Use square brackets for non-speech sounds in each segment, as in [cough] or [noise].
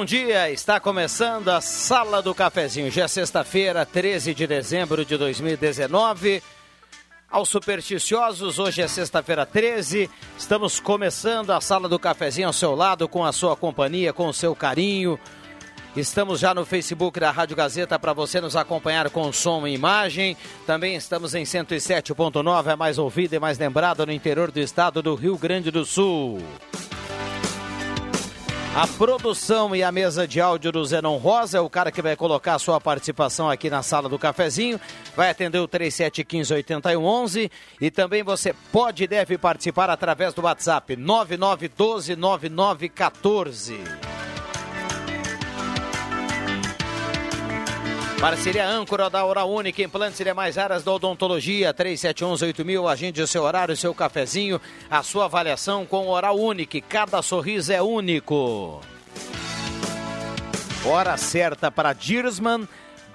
Bom dia. Está começando a Sala do Cafezinho. Já é sexta-feira, 13 de dezembro de 2019. Aos supersticiosos, hoje é sexta-feira 13. Estamos começando a Sala do Cafezinho ao seu lado, com a sua companhia, com o seu carinho. Estamos já no Facebook da Rádio Gazeta para você nos acompanhar com som e imagem. Também estamos em 107.9, é mais ouvida e mais lembrada no interior do estado do Rio Grande do Sul. A produção e a mesa de áudio do Zenon Rosa é o cara que vai colocar a sua participação aqui na sala do cafezinho. Vai atender o 3715-8111 e também você pode e deve participar através do WhatsApp 99129914. Parceria âncora da Hora Única, implantes e demais áreas da odontologia, 3711-8000, agende o seu horário, o seu cafezinho, a sua avaliação com Hora Única, cada sorriso é único. Hora certa para Dirsman,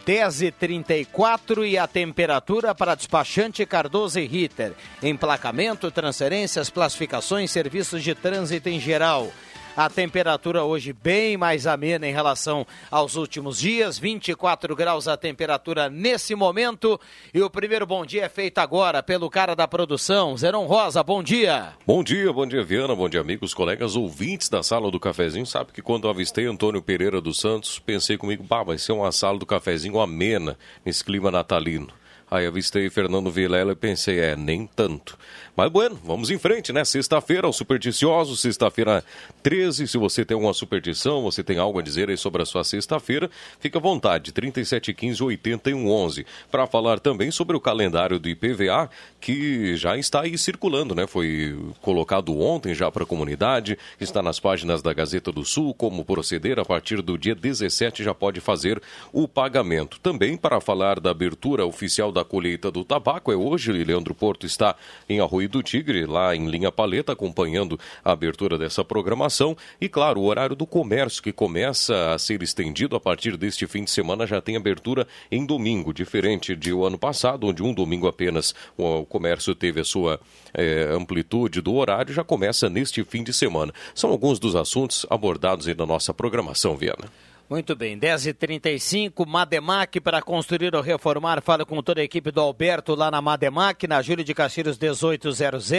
10h34 e a temperatura para despachante Cardoso e Ritter. Emplacamento, transferências, classificações, serviços de trânsito em geral. A temperatura hoje bem mais amena em relação aos últimos dias, 24 graus a temperatura nesse momento. E o primeiro bom dia é feito agora pelo cara da produção, Zeron Rosa. Bom dia. Bom dia, bom dia, Viana, bom dia, amigos, colegas ouvintes da sala do cafezinho. Sabe que quando avistei Antônio Pereira dos Santos, pensei comigo, bah, vai ser uma sala do cafezinho amena nesse clima natalino. Aí avistei Fernando Vilela e pensei, é, nem tanto. Mas bueno, vamos em frente, né? Sexta-feira, os supersticiosos, sexta-feira 13. Se você tem alguma superstição, você tem algo a dizer aí sobre a sua sexta-feira, fica à vontade, 3715-8111. Para falar também sobre o calendário do IPVA, que já está aí circulando, né? Foi colocado ontem já para a comunidade, está nas páginas da Gazeta do Sul, como proceder a partir do dia 17 já pode fazer o pagamento. Também para falar da abertura oficial da colheita do tabaco, é hoje, Leandro Porto está em Arroio do Tigre, lá em linha paleta, acompanhando a abertura dessa programação. E, claro, o horário do comércio, que começa a ser estendido a partir deste fim de semana, já tem abertura em domingo, diferente de o ano passado, onde um domingo apenas o comércio teve a sua é, amplitude do horário, já começa neste fim de semana. São alguns dos assuntos abordados aí na nossa programação, Viana. Muito bem, 10h35, Mademac para construir ou reformar. Fala com toda a equipe do Alberto lá na Mademac, na Júlio de Castilhos 1800.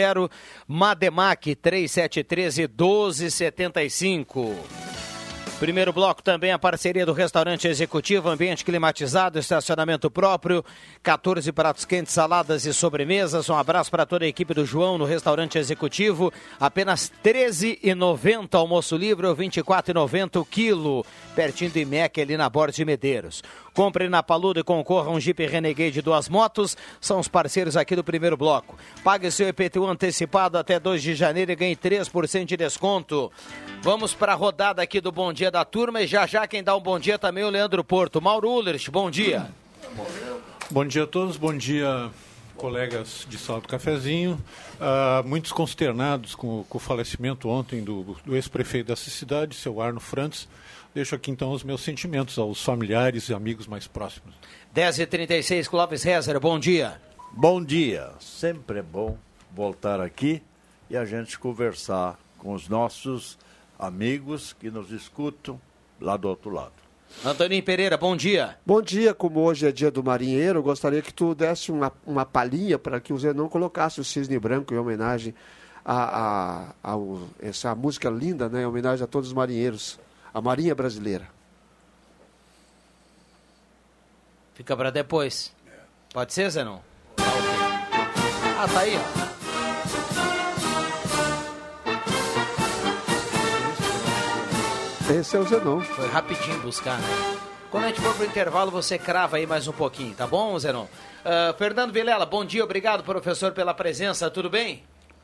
Mademac 3713 1275. Primeiro bloco também a parceria do restaurante executivo, ambiente climatizado, estacionamento próprio, 14 pratos quentes, saladas e sobremesas. Um abraço para toda a equipe do João no restaurante executivo. Apenas R$ 13,90 almoço livre ou R$ 24,90 o quilo, pertinho do IMEC ali na Borda de Medeiros. Compre na Paluda e concorra a um Jeep Renegade duas motos. São os parceiros aqui do primeiro bloco. Pague seu IPTU antecipado até 2 de janeiro e ganhe 3% de desconto. Vamos para a rodada aqui do Bom Dia da Turma e já já quem dá um bom dia também é o Leandro Porto. Mauro Ullrich, bom dia. Bom dia a todos, bom dia colegas de Salto Cafezinho, uh, muitos consternados com, com, o falecimento ontem do, do ex-prefeito dessa cidade, seu Arno Frantz. Deixo aqui então os meus sentimentos aos familiares e amigos mais próximos. 10h36, Clóvis Rezer, bom dia. Bom dia, sempre é bom voltar aqui e a gente conversar com os nossos amigos que nos escutam lá do outro lado. Antoninho Pereira, bom dia. Bom dia, como hoje é dia do marinheiro, gostaria que tu desse uma, uma palhinha para que o Zenon colocasse o Cisne Branco em homenagem a, a, a, a essa música linda, né? Em homenagem a todos os marinheiros, a Marinha Brasileira. Fica para depois. Pode ser, Zenon? Ah, okay. ah, tá aí, ó. Esse é o Zenon. Foi rapidinho buscar, né? Quando a gente for pro intervalo, você crava aí mais um pouquinho, tá bom, Zenon? Uh, Fernando Vilela, bom dia, obrigado, professor, pela presença, tudo bem?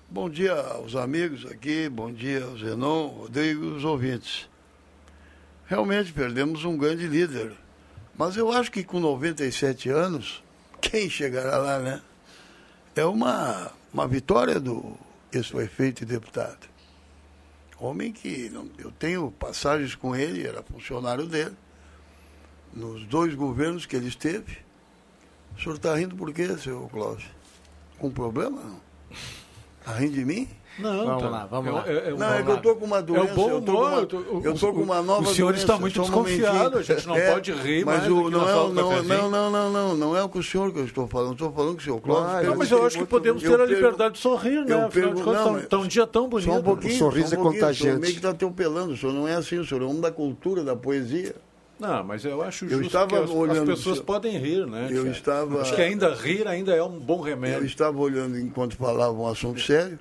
Bom dia aos amigos aqui, bom dia ao Zenon, Rodrigo e os ouvintes. Realmente perdemos um grande líder, mas eu acho que com 97 anos, quem chegará lá, né? É uma, uma vitória do ex-prefeito e deputado. Homem que eu tenho passagens com ele, era funcionário dele, nos dois governos que ele esteve. O senhor está rindo por quê, seu Cláudio? Com problema? Não? Está rindo de mim? Não, vamos tá. lá, vamos lá. Eu, eu, não, é que eu estou com uma doença. É bom eu estou com, eu tô com uma nova O senhor doença, está muito desconfiado, a gente não é, pode rir mas mais o, não, é, não, não, não, não, não, não é com o senhor que eu estou falando, estou falando com o senhor Cláudio. Ah, não, mas eu acho que podemos ter a liberdade de sorrir, né? Afinal de contas, está um dia tão bonito. Só um pouquinho, o sorriso um é contagiante. O senhor meio que está atropelando, o senhor não é assim, o senhor é um da cultura, da poesia. Não, mas eu acho eu justo estava que as, olhando as pessoas podem rir, né? Eu estava... Acho que ainda rir ainda é um bom remédio. Eu estava olhando enquanto falava um assunto sério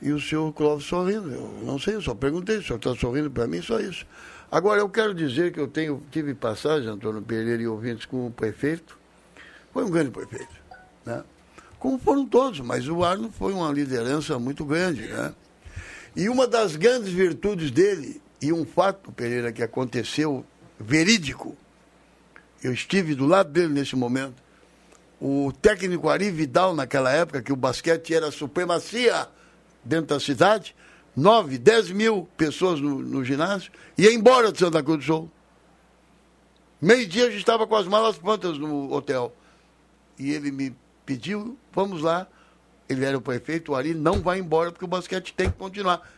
e o senhor Clóvis sorrindo. Eu não sei, eu só perguntei, o senhor está sorrindo para mim, só isso. Agora, eu quero dizer que eu tenho, tive passagem, Antônio Pereira e ouvintes, com o prefeito. Foi um grande prefeito, né? Como foram todos, mas o Arno foi uma liderança muito grande, né? E uma das grandes virtudes dele, e um fato, Pereira, que aconteceu verídico, eu estive do lado dele nesse momento, o técnico Ari Vidal, naquela época, que o basquete era supremacia dentro da cidade, 9, 10 mil pessoas no, no ginásio, ia embora de Santa Cruz do Sul. Meio-dia a gente estava com as malas prontas no hotel. E ele me pediu, vamos lá. Ele era o prefeito, o Ari não vai embora porque o basquete tem que continuar.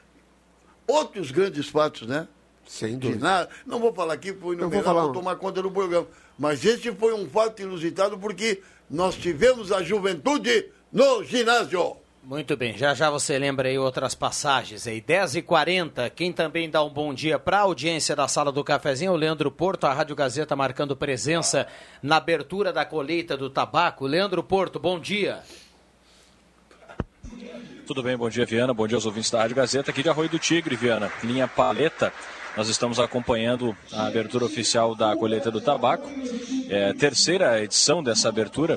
Outros grandes fatos, né? Sem dúvida. Não vou falar aqui, foi no vou tomar conta do programa. Mas esse foi um fato inusitado porque nós tivemos a juventude no ginásio. Muito bem, já já você lembra aí outras passagens aí. 10h40, quem também dá um bom dia para a audiência da sala do cafezinho o Leandro Porto, a Rádio Gazeta marcando presença na abertura da colheita do tabaco. Leandro Porto, bom dia. Tudo bem, bom dia Viana, bom dia aos ouvintes da Rádio Gazeta, aqui de Arroio do Tigre, Viana, linha paleta. Nós estamos acompanhando a abertura oficial da colheita do tabaco, é terceira edição dessa abertura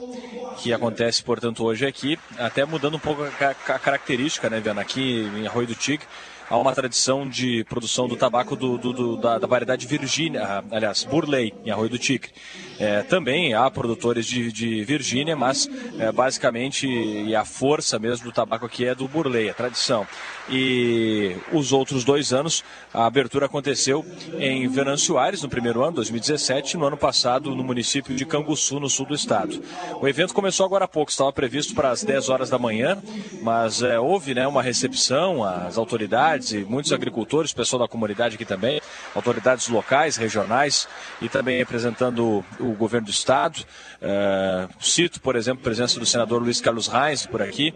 que acontece, portanto, hoje aqui, até mudando um pouco a, característica, né, Viana, aqui em Arroio do Tigre, há uma tradição de produção do tabaco do, do, do da, da, variedade Virgínia, aliás, Burley, em Arroio do Tigre. É, também há produtores de, de Virgínia, mas é, basicamente e a força mesmo do tabaco aqui é do Burley, a tradição. E os outros dois anos, a abertura aconteceu em Venâncio Aires, no primeiro ano, 2017, e no ano passado no município de Canguçu, no sul do estado. O evento começou agora há pouco, estava previsto para as 10 horas da manhã, mas é, houve né, uma recepção, as autoridades e muitos agricultores, pessoal da comunidade aqui também, autoridades locais, regionais e também representando o governo do estado. É, cito, por exemplo, a presença do senador Luiz Carlos Reis por aqui,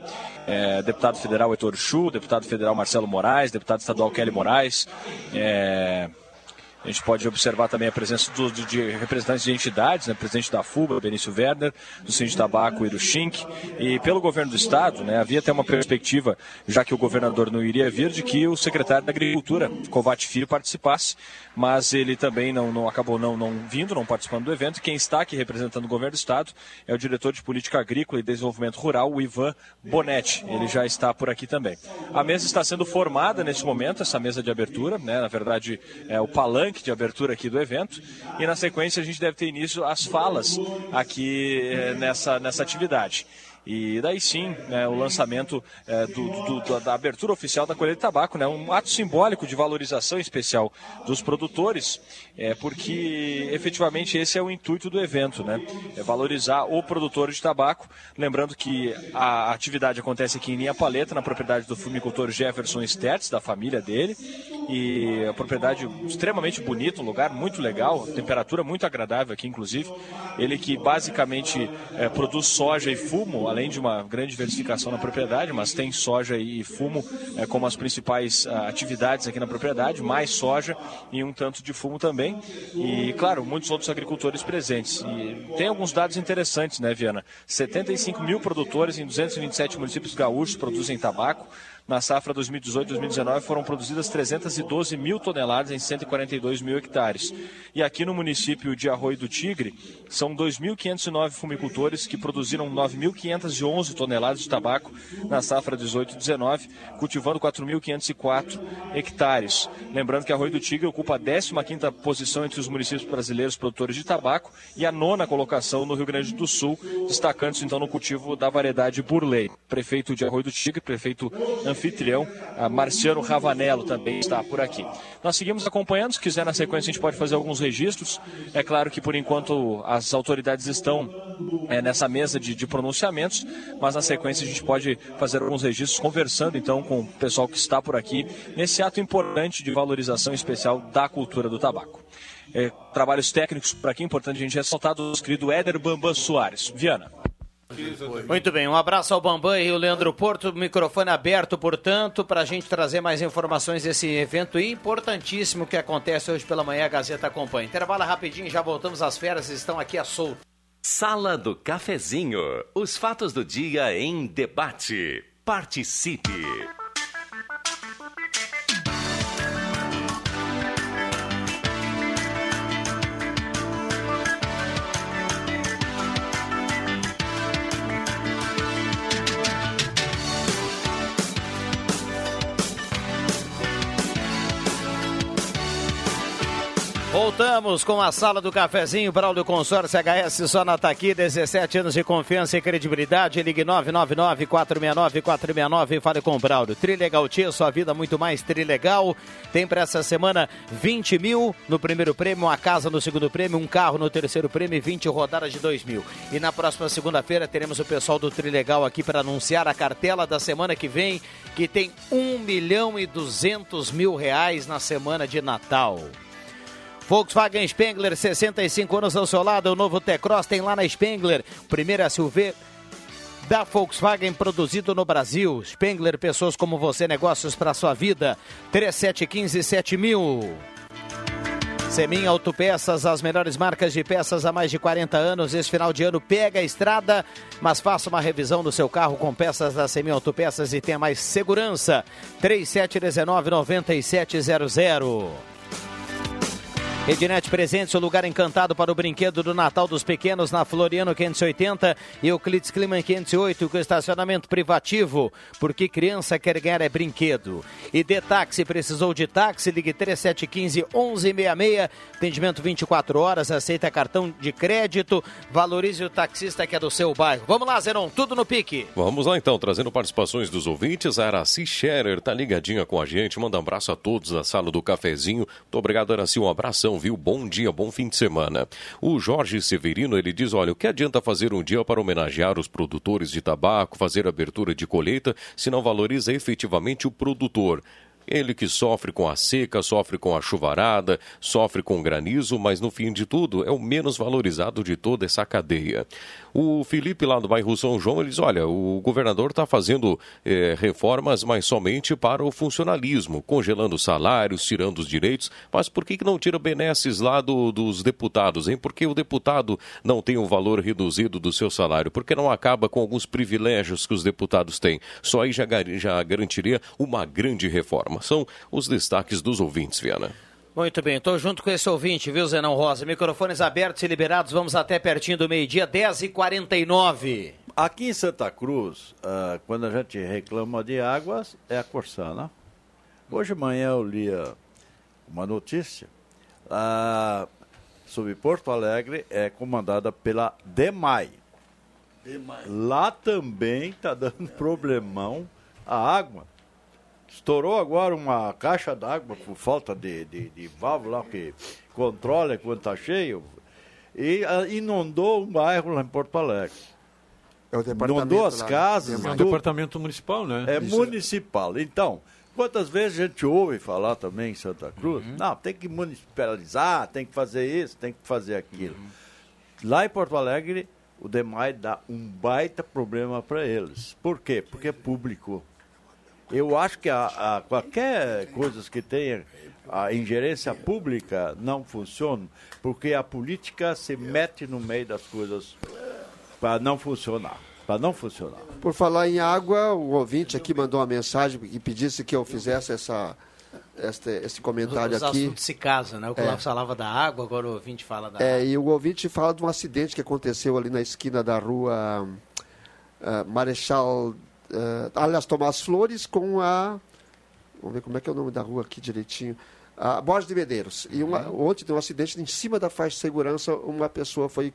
é, deputado federal Heitor Chu, deputado federal Marcelo Moraes, deputado estadual Kelly Moraes. É, a gente pode observar também a presença do, de representantes de entidades, né? presidente da FUBA, Benício Werner, do Sindicato Tabaco e do Schink. E pelo governo do Estado, né, havia até uma perspectiva, já que o governador não iria vir, de que o secretário da Agricultura, Covate Filho, participasse mas ele também não, não acabou não, não vindo, não participando do evento. Quem está aqui representando o governo do Estado é o diretor de Política Agrícola e Desenvolvimento Rural, o Ivan Bonetti. Ele já está por aqui também. A mesa está sendo formada nesse momento, essa mesa de abertura, né? na verdade é o palanque de abertura aqui do evento, e na sequência a gente deve ter início às falas aqui é, nessa, nessa atividade. E daí sim, né, o lançamento é, do, do, da abertura oficial da colheita de tabaco, né, um ato simbólico de valorização especial dos produtores, é, porque efetivamente esse é o intuito do evento, né, é valorizar o produtor de tabaco. Lembrando que a atividade acontece aqui em Linha Paleta, na propriedade do fumicultor Jefferson Stertz, da família dele, e a propriedade extremamente bonita, um lugar muito legal, temperatura muito agradável aqui, inclusive. Ele que basicamente é, produz soja e fumo, além de uma grande diversificação na propriedade, mas tem soja e fumo é, como as principais ah, atividades aqui na propriedade, mais soja e um tanto de fumo também. E, claro, muitos outros agricultores presentes. E tem alguns dados interessantes, né, Viana? 75 mil produtores em 227 municípios gaúchos produzem tabaco. Na safra 2018-2019 foram produzidas 312 mil toneladas em 142 mil hectares. E aqui no município de Arroio do Tigre, são 2.509 fumicultores que produziram 9.511 toneladas de tabaco na safra 18-19, cultivando 4.504 hectares. Lembrando que Arroio do Tigre ocupa a 15ª posição entre os municípios brasileiros produtores de tabaco e a nona colocação no Rio Grande do Sul, destacando-se então no cultivo da variedade Burley. Prefeito de Arroio do Tigre, prefeito anfitrião, Marciano Ravanello também está por aqui. Nós seguimos acompanhando, se quiser na sequência a gente pode fazer alguns registros. É claro que por enquanto as autoridades estão é, nessa mesa de, de pronunciamentos, mas na sequência a gente pode fazer alguns registros conversando então com o pessoal que está por aqui nesse ato importante de valorização especial da cultura do tabaco. É, trabalhos técnicos por aqui, importante a gente ressaltar, do querido Éder Bambam Soares. Viana. Muito bem, um abraço ao Bambam e o Leandro Porto, microfone aberto, portanto, para a gente trazer mais informações desse evento importantíssimo que acontece hoje pela manhã, a Gazeta acompanha. Intervalo rapidinho, já voltamos, as feras estão aqui a solto. Sala do Cafezinho, os fatos do dia em debate. Participe! Voltamos com a sala do cafezinho para o consórcio HS só na Taqui, 17 anos de confiança e credibilidade. Ligue 999-469-469 e fale com o Braulio. Trilegal Tia, sua vida muito mais trilegal. Tem para essa semana 20 mil no primeiro prêmio, uma casa no segundo prêmio, um carro no terceiro prêmio e 20 rodadas de 2 mil. E na próxima segunda-feira teremos o pessoal do Trilegal aqui para anunciar a cartela da semana que vem, que tem 1 milhão e 200 mil reais na semana de Natal. Volkswagen Spengler, 65 anos ao seu lado. O novo T-Cross tem lá na Spengler. Primeira SUV da Volkswagen produzido no Brasil. Spengler, pessoas como você, negócios para sua vida. 3715 7000. Semin Autopeças, as melhores marcas de peças há mais de 40 anos. Esse final de ano pega a estrada, mas faça uma revisão do seu carro com peças da Semin Autopeças e tenha mais segurança. 3719 9700. Ednet Presentes, o lugar encantado para o brinquedo do Natal dos Pequenos na Floriano 580 e Clitz Clima 508 com estacionamento privativo, porque criança quer ganhar é brinquedo. E de táxi, precisou de táxi, ligue 3715 1166, atendimento 24 horas, aceita cartão de crédito, valorize o taxista que é do seu bairro. Vamos lá, Zenon, tudo no pique. Vamos lá então, trazendo participações dos ouvintes, a Araci Scherer tá ligadinha com a gente, manda um abraço a todos da sala do cafezinho. Muito obrigado, Araci, um abração viu? Bom dia, bom fim de semana. O Jorge Severino, ele diz, olha, o que adianta fazer um dia para homenagear os produtores de tabaco, fazer abertura de colheita, se não valoriza efetivamente o produtor? Ele que sofre com a seca, sofre com a chuvarada, sofre com granizo, mas no fim de tudo é o menos valorizado de toda essa cadeia. O Felipe, lá do bairro São João, ele diz: olha, o governador está fazendo é, reformas, mas somente para o funcionalismo, congelando salários, tirando os direitos. Mas por que, que não tira benesses lá do, dos deputados, hein? Porque o deputado não tem um valor reduzido do seu salário? Porque não acaba com alguns privilégios que os deputados têm? Só aí já, já garantiria uma grande reforma. São os destaques dos ouvintes, Viana. Muito bem, estou junto com esse ouvinte, viu, Zenão Rosa? Microfones abertos e liberados, vamos até pertinho do meio-dia, 10h49. Aqui em Santa Cruz, uh, quando a gente reclama de águas, é a Corsana. Hoje de manhã eu li uma notícia uh, sobre Porto Alegre, é comandada pela DEMAI. Lá também está dando [laughs] problemão a água. Estourou agora uma caixa d'água por falta de, de, de válvula que controla quando está cheio. E ah, inundou um bairro lá em Porto Alegre. É o departamento Inundou as lá. casas. É um tudo. departamento municipal, né? É Isso. municipal. Então, quantas vezes a gente ouve falar também em Santa Cruz? Uhum. Não, tem que municipalizar, tem que fazer isso, tem que fazer aquilo. Lá em Porto Alegre, o DEMAI dá um baita problema para eles. Por quê? Porque é público. Eu acho que a, a qualquer coisa que tenha a ingerência pública não funciona, porque a política se mete no meio das coisas para não funcionar. Para não funcionar. Por falar em água, o ouvinte aqui mandou uma mensagem e pedisse que eu fizesse essa, este, esse comentário Os aqui. assuntos se casam, né? O Cláudio falava da água, agora o ouvinte fala da É, água. e o ouvinte fala de um acidente que aconteceu ali na esquina da rua ah, Marechal. Ah, aliás, Tomás Flores com a. Vamos ver como é que é o nome da rua aqui direitinho. A Borges de Medeiros. E uma, ontem deu um acidente em cima da faixa de segurança, uma pessoa foi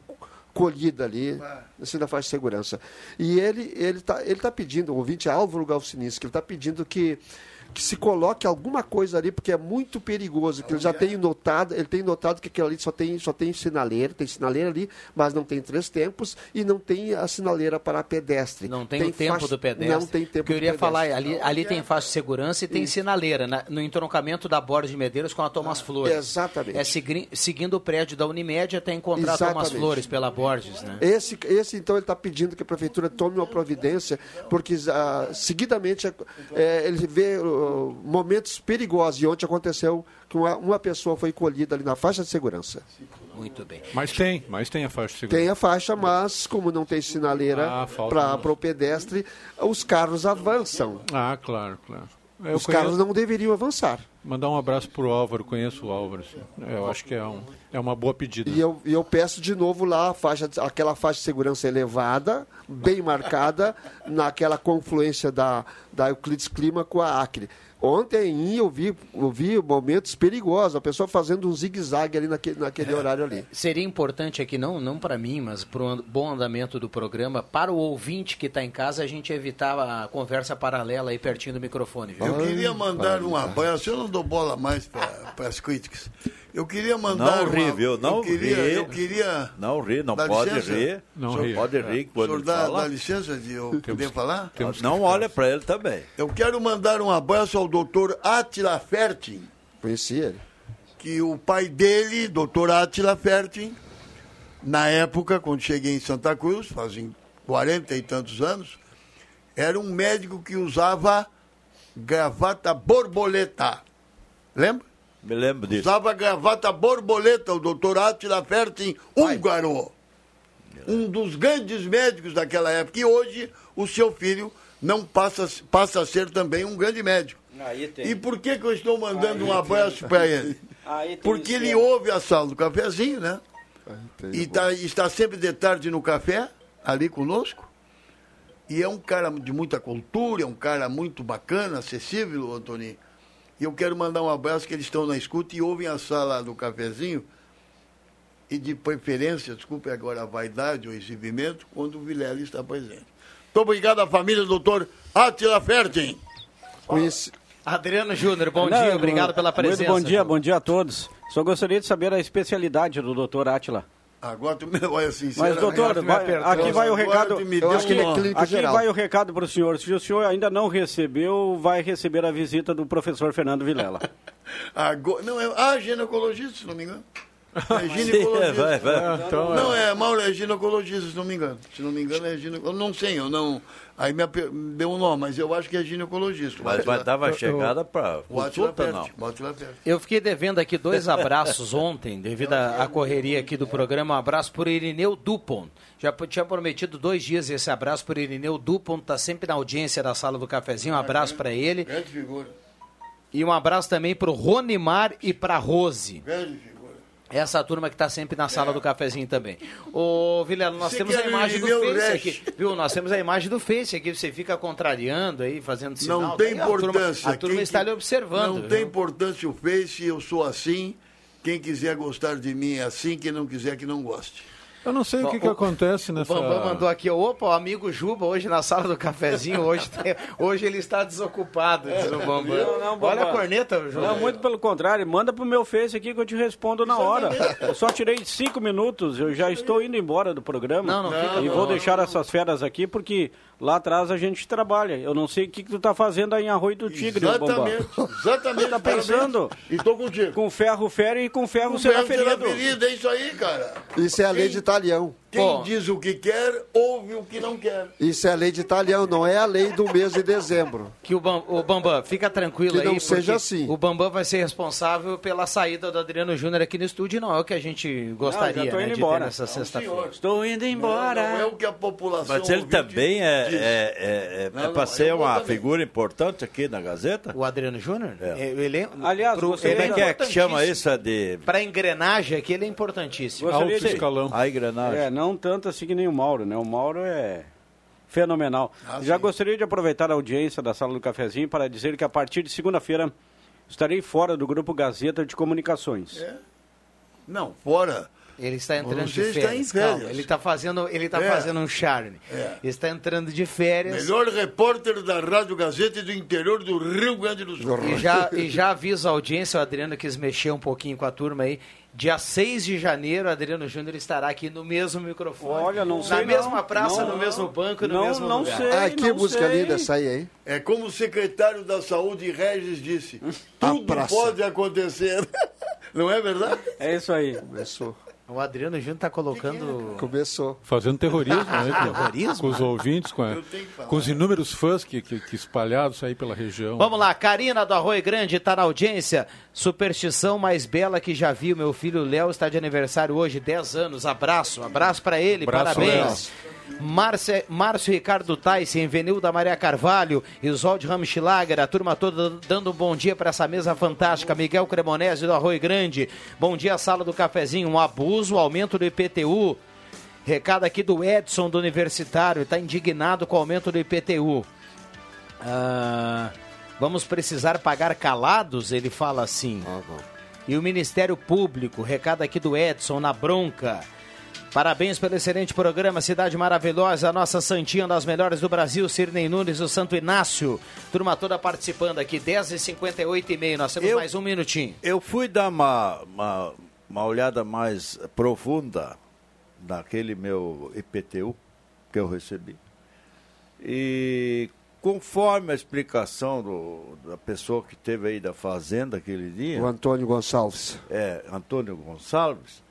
colhida ali, em cima da faixa de segurança. E ele ele está ele tá pedindo, o ouvinte Álvaro que ele está pedindo que que se coloque alguma coisa ali, porque é muito perigoso, que ele já tem notado, ele tem notado que aquilo ali só tem, só tem sinaleira, tem sinaleira ali, mas não tem três tempos e não tem a sinaleira para pedestre. Não tem, o tempo faixa- do pedestre. Não tem tempo que eu iria falar, ali, ali tem faixa de segurança e tem sinaleira, na- no entroncamento da Borda de Medeiros com a Thomas Flores. Exatamente. É segui- seguindo o prédio da Unimed até encontrar a Thomas Exatamente. Flores pela Borges, né? Esse, esse então, ele está pedindo que a prefeitura tome uma providência, porque ah, seguidamente eh, ele vê ah, momentos perigosos. E ontem aconteceu que uma, uma pessoa foi colhida ali na faixa de segurança. Muito bem. Mas tem, mas tem a faixa de segurança. Tem a faixa, mas como não tem sinaleira Ah, para o pedestre, os carros avançam. Ah, claro, claro. Eu os conheço- carros não deveriam avançar. Mandar um abraço pro Álvaro, conheço o Álvaro. sim. Eu acho que é, um, é uma boa pedida. E eu, eu peço de novo lá faixa, aquela faixa de segurança elevada, bem marcada, [laughs] naquela confluência da, da Euclides Clima com a Acre. Ontem eu vi, eu vi momentos perigosos, a pessoa fazendo um zigue-zague ali naquele, naquele horário ali. Seria importante aqui, não, não para mim, mas para o bom andamento do programa, para o ouvinte que está em casa, a gente evitar a conversa paralela aí pertinho do microfone. Viu? Eu queria mandar um abraço, eu não dou bola mais para as críticas. Eu queria mandar. Não ri, uma- viu? Não eu queria, ri. Eu queria. Não ri, não Dá pode licença? rir. Não ri. pode rir O quando senhor dá, dá licença de eu poder falar? Não olha para ele também. Eu quero mandar um abraço ao doutor Atila Fertin, Conheci ele. que o pai dele, doutor Atila Fertin, na época, quando cheguei em Santa Cruz, fazem 40 e tantos anos, era um médico que usava gravata borboleta. Lembra? Me lembro disso. Usava gravata borboleta, o doutor Attila Fertin, húngaro. Um dos grandes médicos daquela época. E hoje o seu filho não passa, passa a ser também um grande médico. E por que, que eu estou mandando um abraço para ele? Porque ele ouve a sala do cafezinho, né? E tá- está sempre de tarde no café, ali conosco. E é um cara de muita cultura, é um cara muito bacana, acessível, Antônio. E eu quero mandar um abraço que eles estão na escuta e ouvem a sala do cafezinho. E de preferência, desculpe agora a vaidade ou exibimento, quando o Vilela está presente. Muito obrigado à família do doutor Attila Fertin. Conheci, Adriano Júnior, bom Não, dia, obrigado pela presença. Muito bom dia, bom dia a todos. Só gostaria de saber a especialidade do doutor Átila. Agora tu me [laughs] olha Mas, sinceramente. doutor, vai- aqui vai o recado. é clínico Aqui geral. vai o recado para o senhor. Se o senhor ainda não recebeu, vai receber a visita do professor Fernando Vilela. [laughs] Agora, não, é ah, ginecologista, se não me engano. É ginecologista. vai, vai. Então, Não, é, Mauro, é ginecologista, se não me engano. Se não me engano, é ginecologista. Eu não sei, eu não. Aí me deu um nome, mas eu acho que é ginecologista. Mas vai dar uma chegada para consulta, não. Attila Ferti. Eu fiquei devendo aqui dois abraços ontem, devido à correria aqui do programa. Um abraço por Irineu Dupont. Já tinha prometido dois dias esse abraço por Irineu Dupont, está sempre na audiência da sala do cafezinho. Um abraço para ele. Grande figura. E um abraço também para o Ronimar e para Rose. Grande figura. Essa turma que está sempre na sala do cafezinho também. Ô, Vilela, nós Você temos a imagem do Face Resch? aqui. Viu? Nós temos a imagem do Face aqui. Você fica contrariando aí, fazendo sinal. Não tem Daí a turma- importância. A turma, está que- ali observando. Não tem viu? importância o Face, eu sou assim. Quem quiser gostar de mim é assim, quem não quiser que não goste. Eu não sei o que, que acontece nessa... O Bambam mandou aqui, opa, o amigo Juba hoje na sala do cafezinho, hoje, tem- [laughs] hoje ele está desocupado, diz o Bambam. Não, não, Bambam. Olha a corneta, Juba. Não, muito pelo contrário. Manda pro meu Face aqui que eu te respondo na hora. Eu só tirei cinco minutos, eu já estou indo embora do programa. Não, não fica E vou deixar essas feras aqui porque lá atrás a gente trabalha. Eu não sei o que, que tu tá fazendo aí em Arroio do Tigre, Bambam. Exatamente, exatamente. [laughs] Tá pensando? E tô contigo. Com ferro fere e com ferro O será verbo será ferido. ferido, é isso aí, cara. Isso é a lei de Italião. Quem Bom. diz o que quer, ouve o que não quer. Isso é a lei de Italião, não é a lei do mês de dezembro. Que o, Bam, o Bambam, fica tranquilo Que aí. não seja assim. O Bambam vai ser responsável pela saída do Adriano Júnior aqui no estúdio, e não é o que a gente gostaria já tô né, indo de embora. ter nessa sexta-feira. Estou indo embora. Não é o que a população. Mas ele também é, é, é, é, Não, é não, para ser uma também. figura importante aqui na Gazeta? O Adriano Júnior? É. Ele é, Aliás, pro- você- Como é que é que chama isso? É de Pra engrenagem aqui, ele é importantíssimo. Alto escalão. a engrenagem? Não tanto assim que nem o Mauro, né? O Mauro é fenomenal. Ah, Já sim. gostaria de aproveitar a audiência da Sala do Cafezinho para dizer que a partir de segunda-feira estarei fora do Grupo Gazeta de Comunicações. É. Não, fora. Ele está entrando de está férias. em férias. Calma, ele está fazendo, ele tá É. fazendo um charme. É. Ele está entrando de férias. Melhor repórter da Rádio Gazeta do interior do Rio Grande do Sul. E já, e já avisa a audiência, o Adriano quis mexer um pouquinho com a turma aí. Dia 6 de janeiro, o Adriano Júnior estará aqui no mesmo microfone. Olha, não Na sei mesma não. praça, Não, no mesmo banco, no não, mesmo não lugar. sei. Ah, que não música sei. linda essa aí, hein? É como o secretário da Saúde, Regis, disse: [laughs] tudo pode acontecer. [laughs] Não é verdade? É isso aí. Começou. O Adriano Júnior está colocando... Começou. Fazendo terrorismo, né? [laughs] Terrorismo? Com os ouvintes, com, a- com os inúmeros fãs que, que, que espalhados aí pela região. Vamos lá, Karina do Arroio Grande está na audiência. Superstição mais bela que já vi. Meu filho Léo está de aniversário hoje, 10 anos. Abraço, abraço para ele, Abraço, parabéns. Márcia, Márcio Ricardo Tyson, Venilda Maria Carvalho, Isolde Ramschlager, a turma toda dando um bom dia para essa mesa fantástica. Miguel Cremonese do Arroio Grande, bom dia, sala do cafezinho. Um abuso, aumento do IPTU. Recado aqui do Edson do Universitário, está indignado com o aumento do IPTU. Ah, vamos precisar pagar calados? Ele fala assim. E o Ministério Público, recado aqui do Edson na bronca. Parabéns pelo excelente programa, Cidade Maravilhosa, a nossa Santinha, uma das melhores do Brasil, Sirnei Nunes, o Santo Inácio. Turma toda participando aqui, 10h58 e meio, nós temos Eu- mais um minutinho. Eu fui dar uma, uma, uma olhada mais profunda naquele meu IPTU que eu recebi. E conforme a explicação do- da pessoa que teve aí da fazenda aquele dia, O Antônio Gonçalves. é, Antônio Gonçalves,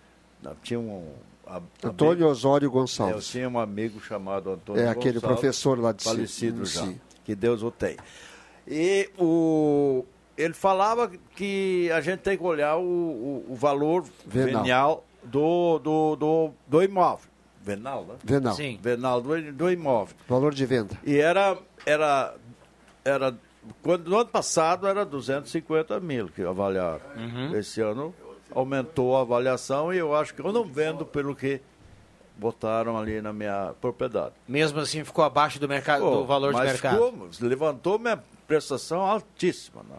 tinha um. a- Antônio Osório É, eu Gonçalves. tinha um amigo chamado Antônio É aquele Gonçalves, professor lá de Si- falecido em já, Si. que Deus o tem. E o, ele falava que a gente tem que olhar o, o, o valor Venal. venial do, do, do, do imóvel. Venal, né? Venal. Sim. Venal do, do imóvel. Valor de venda. E era, era, era quando no ano passado era 250 mil que avaliaram. Uhum. Esse ano aumentou a avaliação e eu acho que eu não vendo pelo que botaram ali na minha propriedade. Mesmo assim, ficou abaixo do, mercado, do valor de mas mercado. como? Levantou minha prestação altíssima. Né?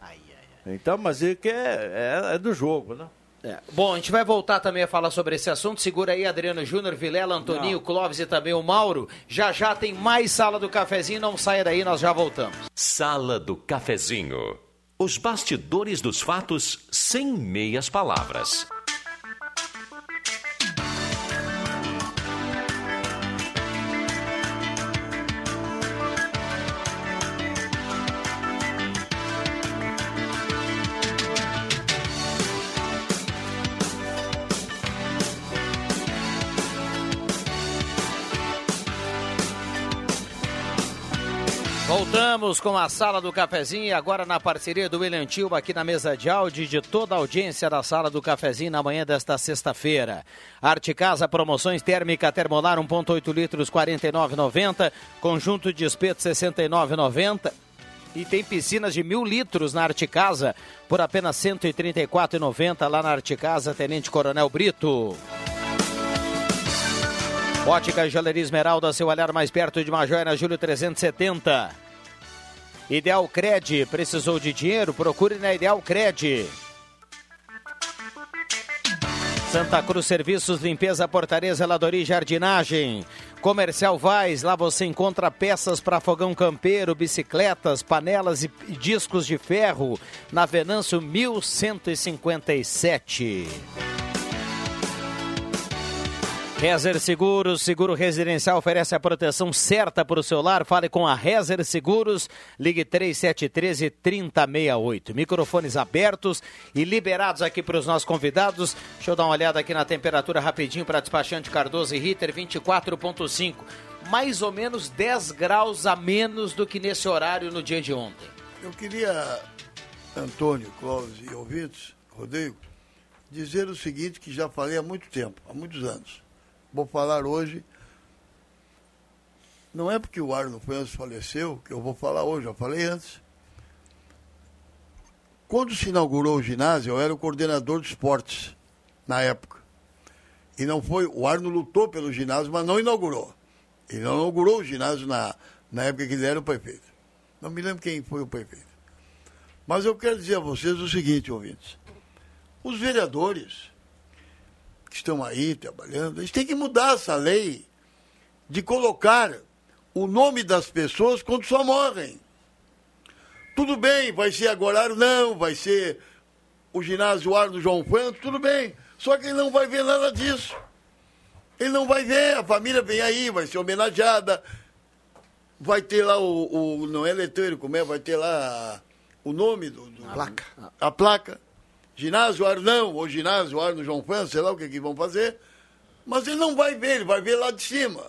Ai, ai, ai. Então, mas é que é, é, é do jogo, né? É. Bom, a gente vai voltar também a falar sobre esse assunto. Segura aí, Adriano Júnior, Vilela, Antoninho, Clóvis e também o Mauro. Já já tem mais sala do cafezinho. Não saia daí, nós já voltamos. Sala do Cafezinho. Os bastidores dos fatos sem meias palavras. Voltamos com a sala do cafezinho agora na parceria do William Tio aqui na mesa de áudio de toda a audiência da sala do cafezinho na manhã desta sexta-feira. Arte Casa, promoções térmica termolar 1.8 litros 49,90, conjunto de espeto 69,90. E tem piscinas de mil litros na Arte Casa por apenas R$ 134,90 lá na Arte Casa, Tenente Coronel Brito. Ótica Joalheria Esmeralda, seu olhar mais perto de uma joia na Júlio 370. Ideal Cred, precisou de dinheiro? Procure na Ideal Cred. Santa Cruz Serviços, Limpeza, Portaria, Zeladoria e Jardinagem. Comercial Vaz, lá você encontra peças para fogão campeiro, bicicletas, panelas e discos de ferro. Na Venâncio 1157. Rezer Seguros, seguro residencial oferece a proteção certa para o seu lar. Fale com a Rezer Seguros, ligue 3713 3068. Microfones abertos e liberados aqui para os nossos convidados. Deixa eu dar uma olhada aqui na temperatura rapidinho para despachante Cardoso e Ritter, 24,5. Mais ou menos 10 graus a menos do que nesse horário no dia de ontem. Eu queria, Antônio, Clóvis e ouvintes, Rodrigo, dizer o seguinte que já falei há muito tempo, há muitos anos vou falar hoje. Não é porque o Arno França faleceu que eu vou falar hoje, eu falei antes. Quando se inaugurou o ginásio, eu era o coordenador de esportes na época. E não foi. O Arno lutou pelo ginásio, mas não inaugurou. Ele não inaugurou o ginásio na, na época que ele era o prefeito. Não me lembro quem foi o prefeito. Mas eu quero dizer a vocês o seguinte, ouvintes. Os vereadores que estão aí trabalhando, eles têm que mudar essa lei de colocar o nome das pessoas quando só morrem. Tudo bem, vai ser agora não, vai ser o ginásio Ar do João Franco, tudo bem. Só que ele não vai ver nada disso. Ele não vai ver, a família vem aí, vai ser homenageada. Vai ter lá o, o não é letreiro, como é? Vai ter lá o nome do, do a placa. A placa ginásio Arnão ou ginásio Arno João Fã, sei lá o que, que vão fazer, mas ele não vai ver, ele vai ver lá de cima.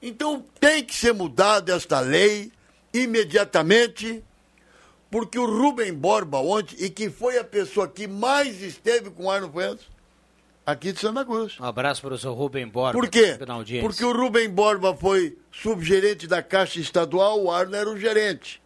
Então tem que ser mudada esta lei imediatamente, porque o Rubem Borba ontem, e que foi a pessoa que mais esteve com o Arno Fuentes, aqui de Santa Cruz. Um abraço para o seu Rubem Borba. Por quê? Porque o Rubem Borba foi subgerente da Caixa Estadual, o Arno era o gerente.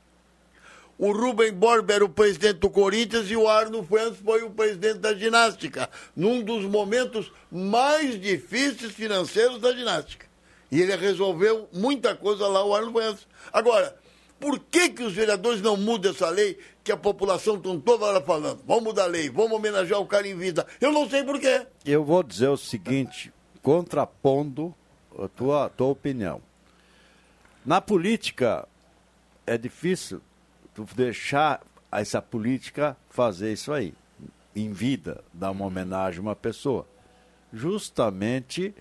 O Rubem Borba era o presidente do Corinthians e o Arno Fuentes foi o presidente da ginástica, num dos momentos mais difíceis financeiros da ginástica. E ele resolveu muita coisa lá, o Arno Fuentes. Agora, por que, que os vereadores não mudam essa lei que a população está toda hora falando? Vamos mudar a lei, vamos homenagear o cara em vida. Eu não sei por quê. Eu vou dizer o seguinte, contrapondo a tua, tua opinião. Na política, é difícil tu deixar essa política fazer isso aí, em vida, dar uma homenagem a uma pessoa. Justamente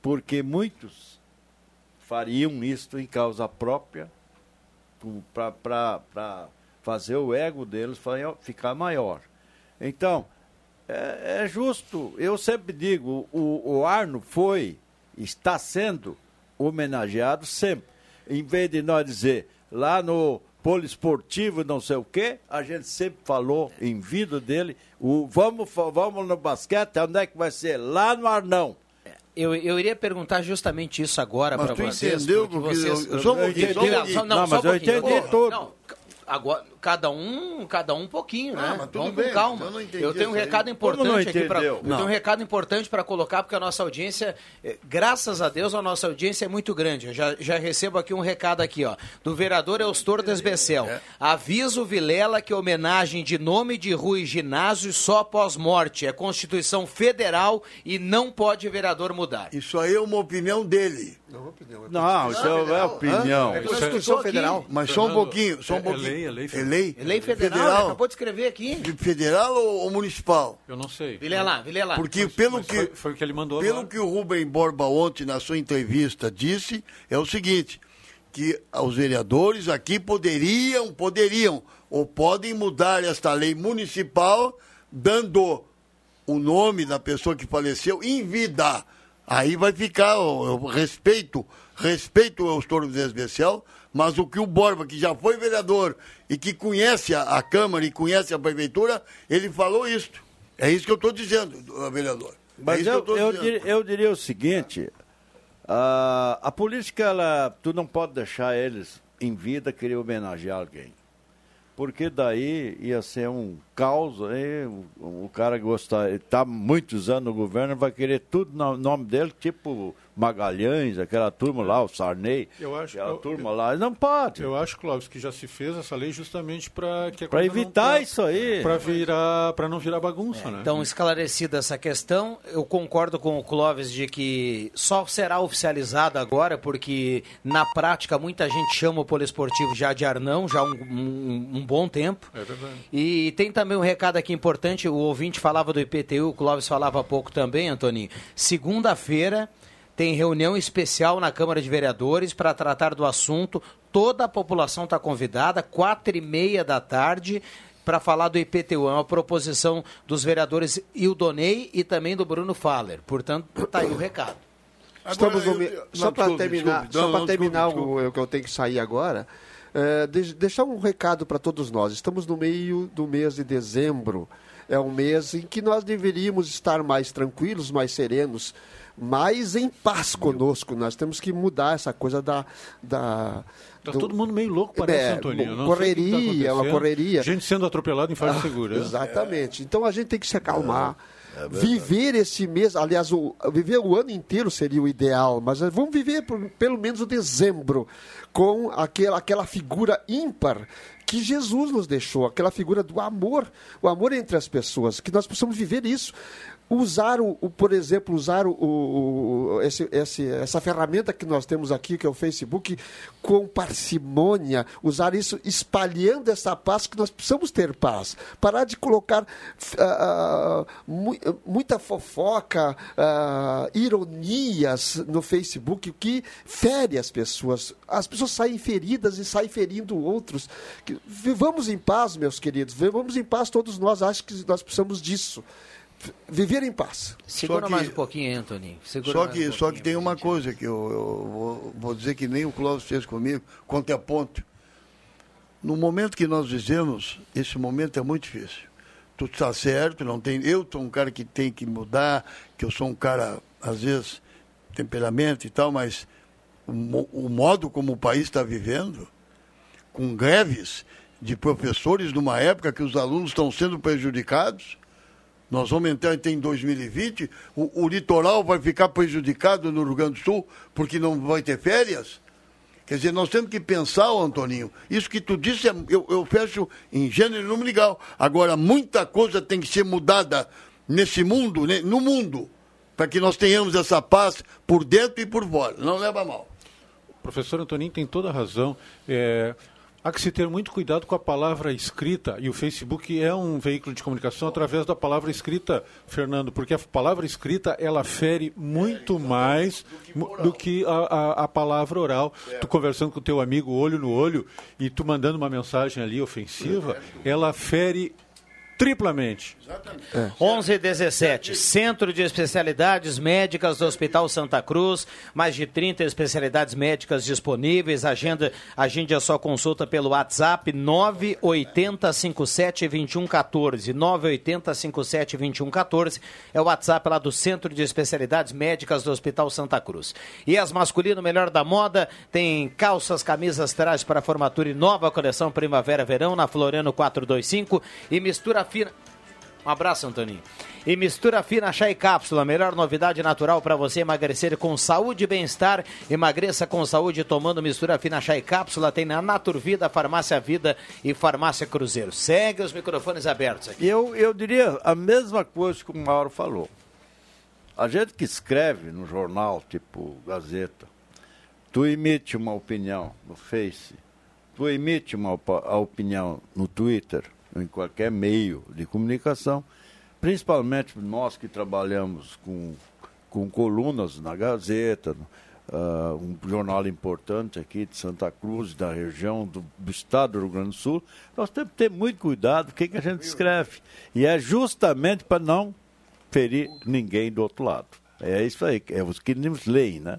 porque muitos fariam isto em causa própria para fazer o ego deles ficar maior. Então, é, é, justo. Eu sempre digo, o, o Arno foi, está sendo homenageado sempre. Em vez de nós dizer lá no poliesportivo, não sei o quê, a gente sempre falou em vida dele, o vamos, vamos no basquete, onde é que vai ser? Lá no Arnão. Eu, eu iria perguntar justamente isso agora para vocês. entendeu? Porque vocês, eu, eu, só um pouquinho, só um pouquinho. Não, não, não mas eu entendi tudo. Não, agora, cada um, cada um pouquinho, ah, né? Vamos bem, com calma. Eu, eu tenho um recado aí. importante aqui para eu tenho um recado importante para colocar porque a nossa audiência, eh, graças a Deus, a nossa audiência é muito grande. Eu já, já recebo aqui um recado aqui, ó, do vereador Eustor Desbecel. É. Aviso Vilela que homenagem de nome de rua e ginásio só após morte é Constituição Federal e não pode vereador mudar. Isso aí é uma opinião dele. Não, opinião, é não isso é opinião. É Constituição Federal. Mas só um pouquinho, só um pouquinho. É lei, é lei federal. Lei, é lei federal, federal. acabou de escrever aqui. Federal ou, ou municipal? Eu não sei. Vile lá, vile lá. Porque mas, pelo mas que foi, foi, o que ele mandou Pelo agora. que o Rubem Borba ontem na sua entrevista disse, é o seguinte, que os vereadores aqui poderiam, poderiam ou podem mudar esta lei municipal dando o nome da pessoa que faleceu em vida. Aí vai ficar, eu, eu respeito, respeito o Eustório Desbecel, mas o que o Borba, que já foi vereador e que conhece a, a Câmara e conhece a Prefeitura, ele falou isso. É isso que eu estou dizendo, vereador. É mas é eu, eu, eu, diria, eu, diria, o seguinte, a, a política, ela, tu não pode deixar eles em vida querer homenagear alguém. Porque daí ia ser um caos aí, o, o cara gosta, está muitos anos no governo, vai querer tudo no nome dele, tipo Magalhães, aquela turma lá, o Sarney, Eu acho- aquela eu- turma lá, não pode. Eu acho, Clóvis, que já se fez essa lei justamente para que Para não- evitar pra- isso aí. Para virar, para não virar bagunça, né? Então, esclarecida essa questão, eu concordo com o Clóvis de que só será oficializado agora, porque na prática muita gente chama o poliesportivo já de Arnão, já há um, um- um bom tempo. É verdade. E tem também um recado aqui importante, o ouvinte falava do IPTU, o Clóvis falava há pouco também, Antoninho. Segunda-feira tem reunião especial na Câmara de Vereadores para tratar do assunto. Toda a população está convidada, quatro e meia da tarde, para falar do IPTU. É uma proposição dos vereadores Ildonei e também do Bruno Faller. Portanto, está aí o recado. Estamos no eu- eu- só para desculpe, terminar, desculpe. só Não, terminar desculpe, o, o que eu tenho que sair agora, é, de- deixar um recado para todos nós. Estamos no meio do mês de dezembro. É um mês em que nós deveríamos estar mais tranquilos, mais serenos, mais em paz conosco. Nós temos que mudar essa coisa da. da Tá do- todo mundo meio louco, parece, É, Antônio. Eu não correria, tá é uma correria. Gente sendo atropelada em faixa Ah, segura. Exatamente. Então a gente tem que se acalmar. viver esse mês, aliás, o, viver o ano inteiro seria o ideal, mas vamos viver por, pelo menos o dezembro com aquela, aquela figura ímpar que Jesus nos deixou, aquela figura do amor, o amor entre as pessoas, que nós possamos viver isso. Usar, o, o, por exemplo, usar o, o- esse, esse- essa ferramenta que nós temos aqui, que é o Facebook, com parcimônia, usar isso espalhando essa paz, que nós precisamos ter paz. Parar de colocar ah, mu- muita fofoca, ah, ironias no Facebook, que fere as pessoas. As pessoas saem feridas e saem ferindo outros. Vivamos em paz, meus queridos, vivamos em paz todos nós. Acho que nós precisamos disso. Viver em paz. Segura que- mais um pouquinho, hein, Antoninho. Segura Só que, um só que tem uma gente. coisa que eu, eu vou, vou dizer que nem o Clóvis fez comigo, quanto a ponto. No momento que nós vivemos, esse momento é muito difícil. Tu está certo, não tem. Eu sou um cara que tem que mudar, que eu sou um cara, às vezes, temperamento e tal, mas o, o modo como o país está vivendo, com greves de professores numa época que os alunos estão sendo prejudicados, nós vamos entrar em 2020, o, o litoral vai ficar prejudicado no Rio Grande do Sul porque não vai ter férias? Quer dizer, nós temos que pensar, Antoninho, isso que tu disse, é- eu, eu fecho em gênero e número legal. Agora, muita coisa tem que ser mudada nesse mundo, né, no mundo, para que nós tenhamos essa paz por dentro e por fora. Não leva mal. O professor Antoninho tem toda a razão. É, há que se ter muito cuidado com a palavra escrita, e o Facebook é um veículo de comunicação através da palavra escrita, Fernando, porque a palavra escrita ela fere muito mais do que a, a- a palavra oral. Tu conversando com o teu amigo olho no olho e tu mandando uma mensagem ali ofensiva, ela fere triplamente. 11 e 17, Centro de Especialidades Médicas do Hospital Santa Cruz, mais de 30 especialidades médicas disponíveis. Agenda, agende a sua consulta pelo WhatsApp 980572114. 980572114 é o WhatsApp lá do Centro de Especialidades Médicas do Hospital Santa Cruz. E as masculino melhor da moda, tem calças, camisas, trajes para formatura e nova coleção Primavera-Verão na Floriano 425 e mistura fina. Um abraço, Antoninho. E mistura fina chá e cápsula, melhor novidade natural para você emagrecer com saúde e bem-estar. Emagreça com saúde tomando mistura fina chá e cápsula. Tem na Naturvida, Farmácia Vida e Farmácia Cruzeiro. Segue os microfones abertos aqui. Eu, eu diria a mesma coisa que o Mauro falou. A gente que escreve no jornal, tipo Gazeta, tu emite uma opinião no Face, tu emite uma a opinião no Twitter, em qualquer meio de comunicação, principalmente nós que trabalhamos com, com colunas na Gazeta, ah, um jornal importante aqui de Santa Cruz, da região do, do estado do Rio Grande do Sul, nós temos que ter muito cuidado o que, que a gente escreve. E é justamente para não ferir ninguém do outro lado. É isso aí, é os que nos leem, né?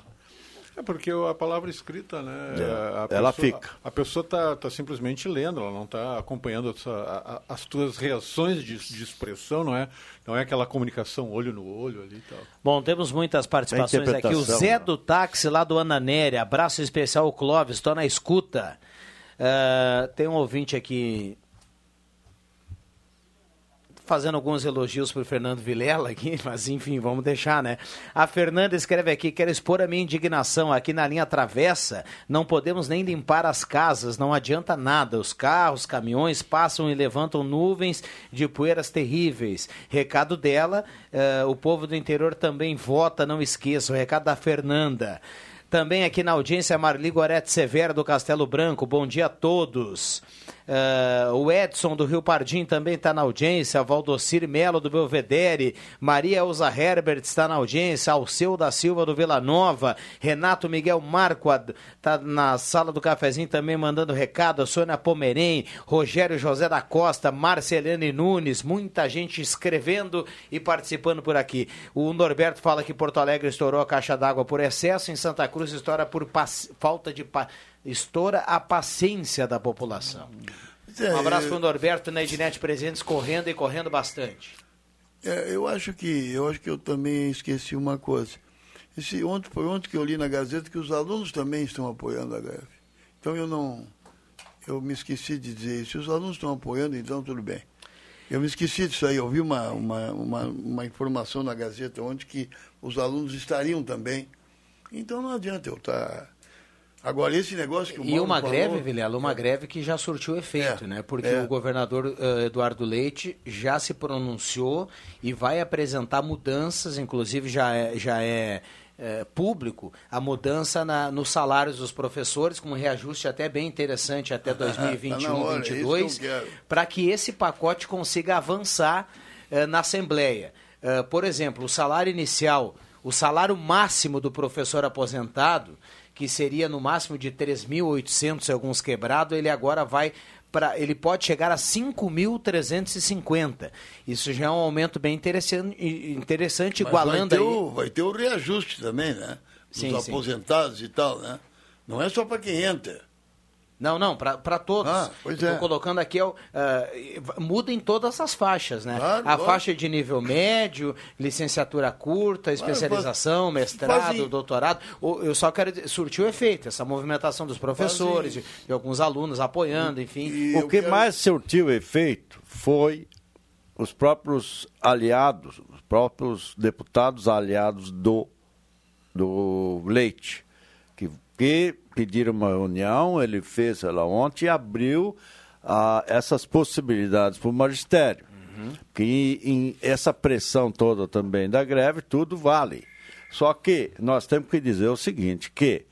É porque a palavra escrita, né? É, a ela pessoa- fica. A pessoa está tá simplesmente lendo, ela não está acompanhando essa- a- a- as tuas reações de, de expressão, não é? Não é aquela comunicação olho no olho ali e tal. Bom, temos muitas participações aqui. O Zé né? do Táxi, lá do Ananéria. Abraço especial, ao Clóvis, estou na escuta. Ah, tem um ouvinte aqui. Fazendo alguns elogios para o Fernando Vilela aqui, [laughs] mas enfim, vamos deixar, né? A Fernanda escreve aqui: quero expor a minha indignação aqui na linha travessa. Não podemos nem limpar as casas, não adianta nada. Os carros, caminhões passam e levantam nuvens de poeiras terríveis. Recado dela: uh, o povo do interior também vota, não esqueça. O recado da Fernanda. Também aqui na audiência, Marli Gorete Severo do Castelo Branco. Bom dia a todos. Uh, o Edson do Rio Pardim também está na audiência. Valdocir Melo do Belvedere. Maria Elza Herbert está na audiência. Alceu da Silva do Vila Nova. Renato Miguel Marco está na sala do cafezinho também mandando recado. Sônia Pomerém. Rogério José da Costa. Marcelene Nunes. Muita gente escrevendo e participando por aqui. O Norberto fala que Porto Alegre estourou a caixa d'água por excesso. Em Santa Cruz estoura por falta de estoura a paciência da população. Um abraço para o Norberto na Ednet Presentes, correndo e correndo bastante. É, eu acho que eu acho que eu também esqueci uma coisa. Esse, ontem, foi ontem que eu li na Gazeta que os alunos também estão apoiando a greve. Então eu não. Eu me esqueci de dizer isso. Se os alunos estão apoiando, então tudo bem. Eu me esqueci disso aí. Eu vi uma, uma, uma, uma informação na Gazeta ontem que os alunos estariam também. Então não adianta eu estar. Agora, esse negócio que o E uma falou, greve, Vilela, uma é. greve que já surtiu efeito, é, né? Porque é. o governador uh, Eduardo Leite já se pronunciou e vai apresentar mudanças, inclusive já é, já é, é público, a mudança na, nos salários dos professores, com um reajuste até bem interessante até [laughs] 2021-2022, tá para que esse pacote consiga avançar uh, na Assembleia. Uh, por exemplo, o salário inicial, o salário máximo do professor aposentado que seria no máximo de 3.800 alguns quebrado, ele agora vai para ele pode chegar a 5.350. Isso já é um aumento bem interessante, interessante igualando vai ter, o, vai ter o reajuste também, né? Dos sim, aposentados sim. e tal, né? Não é só para quem entra. Não, não, para todos. Ah, pois é. colocando aqui, uh, muda em todas as faixas, né? Claro, a faixa de nível médio, licenciatura curta, especialização, claro, mestrado, doutorado. Eu só quero surtir o efeito, essa movimentação dos professores, de, de, alguns alunos apoiando, enfim. E o que quero... mais surtiu efeito foi os próprios aliados, os próprios deputados aliados do, do Leite, que, pediram uma reunião, ele fez ela ontem e abriu ah, essas possibilidades para o magistério. Uhum. Que em, essa pressão toda também da greve, tudo vale. Só que nós temos que dizer o seguinte, que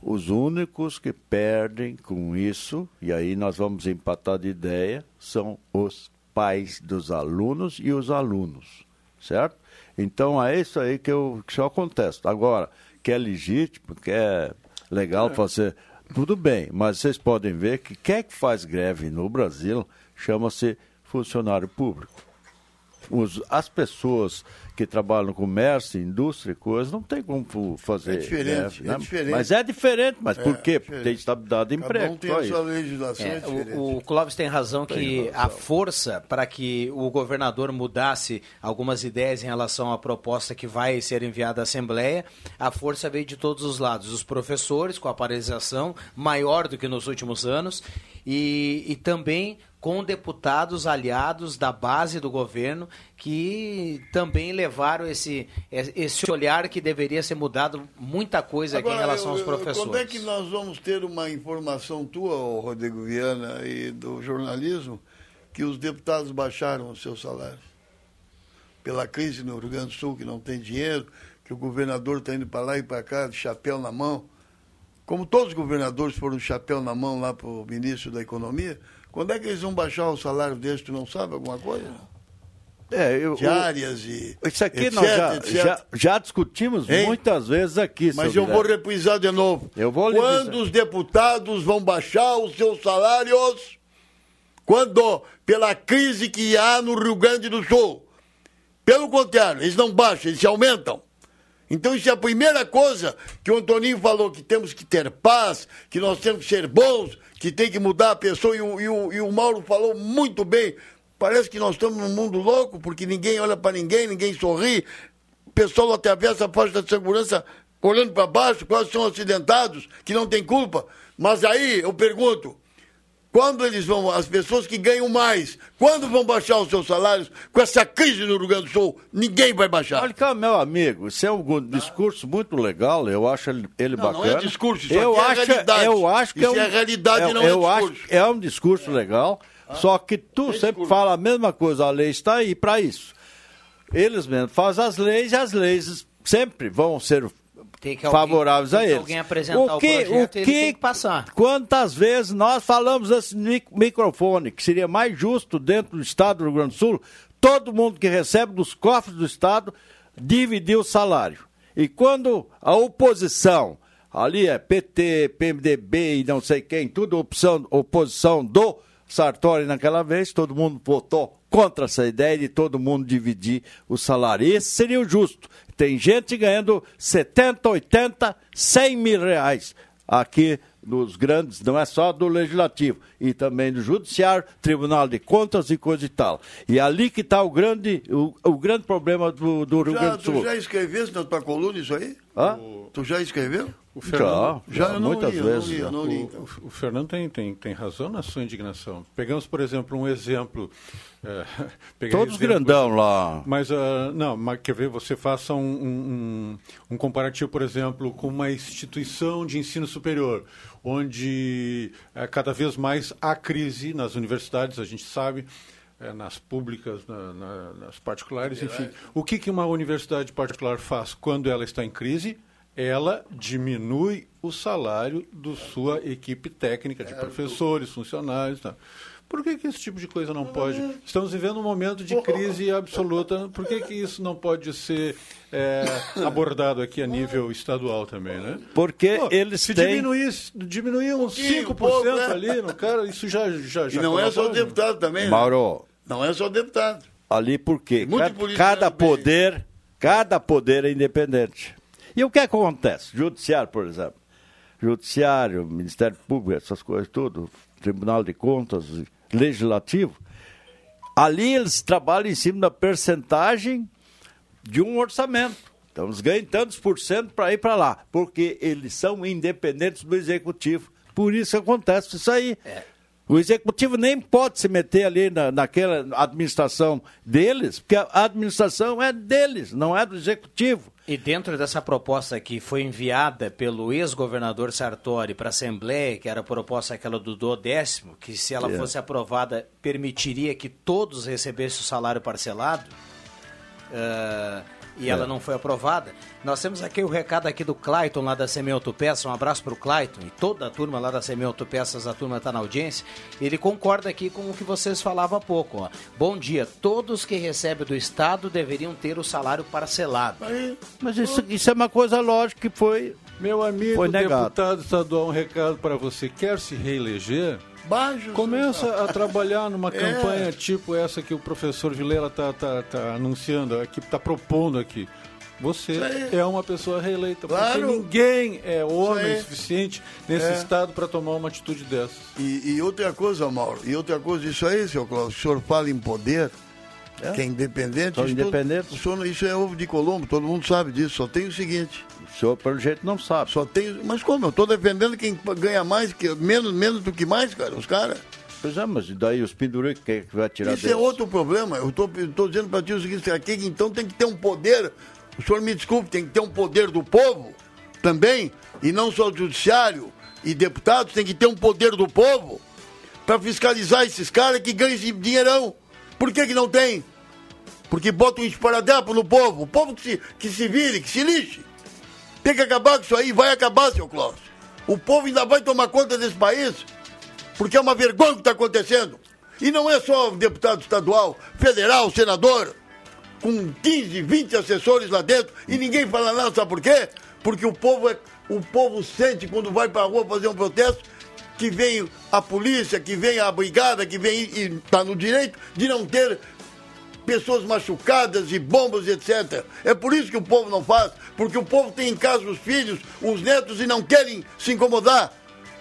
os únicos que perdem com isso, e aí nós vamos empatar de ideia, são os pais dos alunos e os alunos, certo? Então é isso aí que eu, que eu contesto. Agora, que é legítimo, que é legal é. fazer. Tudo bem, mas vocês podem ver que quem é que faz greve no Brasil chama-se funcionário público. Os, as pessoas que trabalham no comércio, indústria e coisas, não tem como fazer. É diferente, greve, é diferente. Mas é diferente, mas é, por quê? Porque tem estabilidade de emprego. Um tem a sua legislação é, é o, o Clóvis tem razão que a força para que o governador mudasse algumas ideias em relação à proposta que vai ser enviada à Assembleia, a força veio de todos os lados. Os professores, com a paralisação maior do que nos últimos anos, e, e também com deputados aliados da base do governo que também levaram esse, esse olhar que deveria ser mudado muita coisa Agora, aqui em relação eu, aos professores. Quando é que nós vamos ter uma informação tua, Rodrigo Viana, e do jornalismo, que os deputados baixaram os seus salários? Pela crise no Rio Grande do Sul, que não tem dinheiro, que o governador está indo para lá e para cá, de chapéu na mão. Como todos os governadores foram de chapéu na mão lá para o ministro da Economia, quando é que eles vão baixar o salário deles? Tu não sabe alguma coisa? É, eu, Diárias e. Isso aqui etc, nós já, já, já, discutimos hein? muitas vezes aqui. Mas eu vou reprisar de novo. Eu vou Quando os deputados vão baixar os seus salários? Quando? Pela crise que há no Rio Grande do Sul. Pelo contrário, eles não baixam, eles se aumentam. Então isso é a primeira coisa que o Antoninho falou, que temos que ter paz, que nós temos que ser bons, que tem que mudar a pessoa, e o, e o, e o Mauro falou muito bem. Parece que nós estamos num mundo louco, porque ninguém olha para ninguém, ninguém sorri. O pessoal atravessa a faixa de segurança olhando para baixo, quase são acidentados, que não tem culpa. Mas aí eu pergunto, Quando eles vão, as pessoas que ganham mais, quando vão baixar os seus salários com essa crise no Rio Grande do Sul? Ninguém vai baixar. Olha cá, meu amigo, isso é um discurso muito legal, eu acho ele, Não, bacana. não é discurso, isso eu é acho, realidade. Eu acho que Isso é, um, é realidade, não é discurso. é um discurso legal, só que tu sempre fala a mesma coisa, a lei está aí para isso. Eles mesmos fazem as leis e as leis sempre vão ser alguém- favoráveis a que eles. alguém apresentar o projeto e ele tem que passar. Quantas vezes nós falamos nesse mic- microfone que seria mais justo dentro do Estado do Rio Grande do Sul, todo mundo que recebe dos cofres do Estado dividir o salário. E quando a oposição, ali é PT, PMDB e não sei quem, tudo opção, oposição do Sartori naquela vez, todo mundo votou contra essa ideia de todo mundo dividir o salário. Esse seria o justo. Tem gente ganhando 70, 80, 100 mil reais aqui nos grandes, não é só do Legislativo, e também do Judiciário, Tribunal de Contas e coisa e tal. E ali que está o grande, o, o grande problema do, do Rio Já, Grande do tu Sul. já escreveste na tua coluna isso aí? Hã? Tu já escreveu? O Já, Fernando, Já, eu não muitas li, eu não vezes. li, eu já. não li. O, o- o Fernando tem, tem, tem razão na sua indignação. Pegamos, por exemplo, um exemplo. [laughs] é, Todos exemplo- grandão lá. Mas, ah, não, mas quer ver, você faça um, um, um- comparativo, por exemplo, com uma instituição de ensino superior, onde eh, cada vez mais há crise nas universidades, a gente sabe, eh, nas públicas, na- na- nas particulares, enfim. O que, que uma universidade particular faz quando ela está em crise? Ela diminui o salário da sua equipe técnica, de professores, funcionários. Tá? Por que, que esse tipo de coisa não pode? Estamos vivendo um momento de crise absoluta. Por que, que isso não pode ser é, [laughs] abordado aqui a nível estadual também, né? Porque Pô, eles se têm. diminuir, diminuir uns pouquinho, 5% pouco, né? ali, no cara, isso já já, E já não é só o deputado também. né? Mauro, Não é só o deputado. ali porque Muito cada, bem. poder, cada poder é independente. E o que acontece? Judiciário, por exemplo. Judiciário, Ministério Público, essas coisas tudo, Tribunal de Contas, Legislativo. Ali eles trabalham em cima da percentagem de um orçamento. Então eles ganham tantos por cento para ir para lá, porque eles são independentes do executivo. Por isso acontece isso aí. O executivo nem pode se meter ali na, naquela administração deles, porque a administração é deles, não é do executivo. E dentro dessa proposta que foi enviada pelo ex-governador Sartori para a Assembleia, que era a proposta aquela do duodécimo, que se ela É. fosse aprovada, permitiria que todos recebessem o salário parcelado, eh, e ela não foi aprovada. Nós temos aqui o recado aqui do Clayton, lá da Semi Autopeças, um abraço para o Clayton e toda a turma lá da Semi Autopeças, a turma está na audiência. Ele concorda aqui com o que vocês falavam há pouco. Ó. Bom dia, todos que recebem do Estado deveriam ter o salário parcelado. Mas isso, isso é uma coisa lógica que foi. Meu amigo deputado estadual, um recado para você. Quer se reeleger? Baixo. Começa a trabalhar numa [laughs] É. campanha tipo essa que o professor Vilela está tá, tá anunciando, aqui está propondo aqui. Você é uma pessoa reeleita, porque Claro. ninguém é homem suficiente nesse É. estado para tomar uma atitude dessas. E, e outra coisa, Mauro, e outra coisa, isso aí, seu Cláudio, o senhor fala em poder, que é independente. São isso independentes. o senhor- isso é ovo de Colombo, todo mundo sabe disso. Só tem o seguinte, O senhor, pelo jeito, não sabe. só tem. Mas como? Eu estou defendendo quem ganha mais, que, menos, menos do que mais, cara, os caras. Pois é, mas e daí os penduricos, quem é que vai tirar Isso é deles? outro problema. Eu estou dizendo para ti o seguinte, aqui então tem que ter um poder. O senhor me desculpe, tem que ter um poder do povo também, e não só do judiciário e deputados, tem que ter um poder do povo para fiscalizar esses caras que ganham esse dinheirão. Por que, que não tem? Porque botam um esparadrapo no povo. O povo que se, que se vire, que se lixe. Tem que acabar com isso aí, vai acabar, seu Cláudio. O povo ainda vai tomar conta desse país, porque é uma vergonha o que está acontecendo. E não é só deputado estadual, federal, senador, com 15, 20 assessores lá dentro, e ninguém fala nada, sabe por quê? Porque o povo, é, o povo sente quando vai para a rua fazer um protesto que vem a polícia, que vem a brigada, que vem e está no direito de não ter pessoas machucadas e bombas, etc. É por isso que o povo não faz, porque o povo tem em casa os filhos, os netos e não querem se incomodar.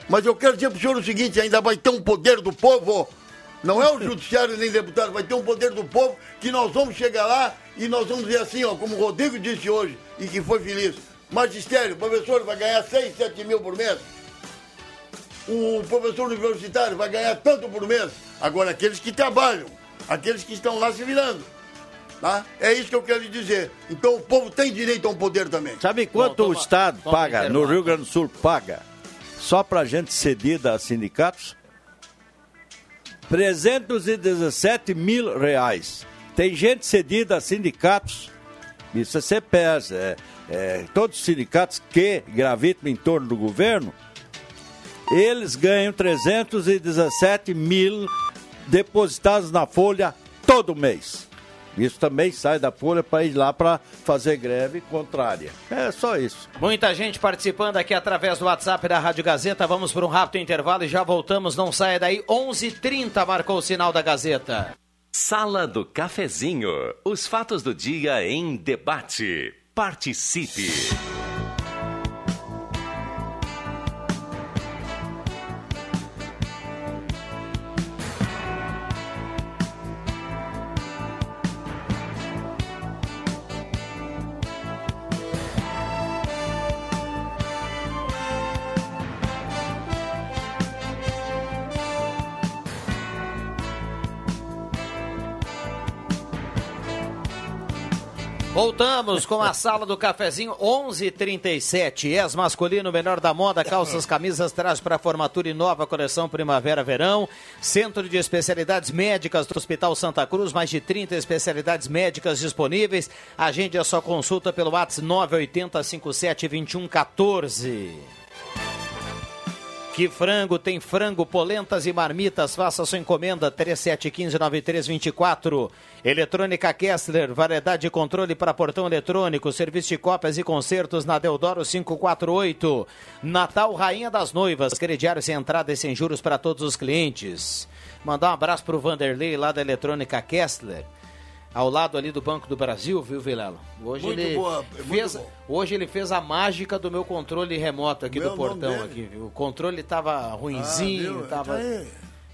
Mas eu quero dizer para o senhor o seguinte: ainda vai ter um poder do povo. Não é o [laughs] judiciário nem deputado, vai ter um poder do povo que nós vamos chegar lá e nós vamos dizer assim, ó, como o Rodrigo disse hoje e que foi feliz. Magistério, professor vai ganhar 6, 7 mil por mês. O professor universitário vai ganhar tanto por mês. Agora, aqueles que trabalham, aqueles que estão lá se virando. Tá? É isso que eu quero lhe dizer. Então o povo tem direito a um poder também. Sabe quanto Bom, o toma- Estado toma paga, no intervalo. Rio Grande do Sul paga, só para gente cedida a sindicatos? 317 mil reais. Tem gente cedida a sindicatos, isso é CPS, é, é, todos os sindicatos que gravitam em torno do governo, eles ganham 317 mil depositados na folha todo mês. Isso também sai da folha para ir lá para fazer greve contrária. É só isso. Muita gente participando aqui através do WhatsApp da Rádio Gazeta. Vamos para um rápido intervalo e já voltamos. Não saia daí. 11:30 marcou o sinal da Gazeta. Sala do Cafezinho. Os fatos do dia em debate. Participe. Voltamos com a sala do cafezinho 11:37. Es masculino, melhor da moda, calças, camisas, trajes para formatura e nova coleção primavera-verão. Centro de especialidades médicas do Hospital Santa Cruz, mais de 30 especialidades médicas disponíveis. Agende a sua consulta pelo WhatsApp 980 57 21 14. Que frango tem frango, polentas e marmitas. Faça sua encomenda 3715-9324. Eletrônica Kessler, variedade de controle para portão eletrônico, serviço de cópias e concertos na Deodoro 548. Natal Rainha das Noivas, crediário sem entrada e sem juros para todos os clientes. Mandar um abraço pro Vanderlei lá da Eletrônica Kessler. Ao lado ali do Banco do Brasil, viu, Vilela? Hoje Muito ele boa, muito fez, hoje ele fez a mágica do meu controle remoto aqui Meu do portão aqui, viu? O controle tava ruinzinho, Ah, tava Tá aí.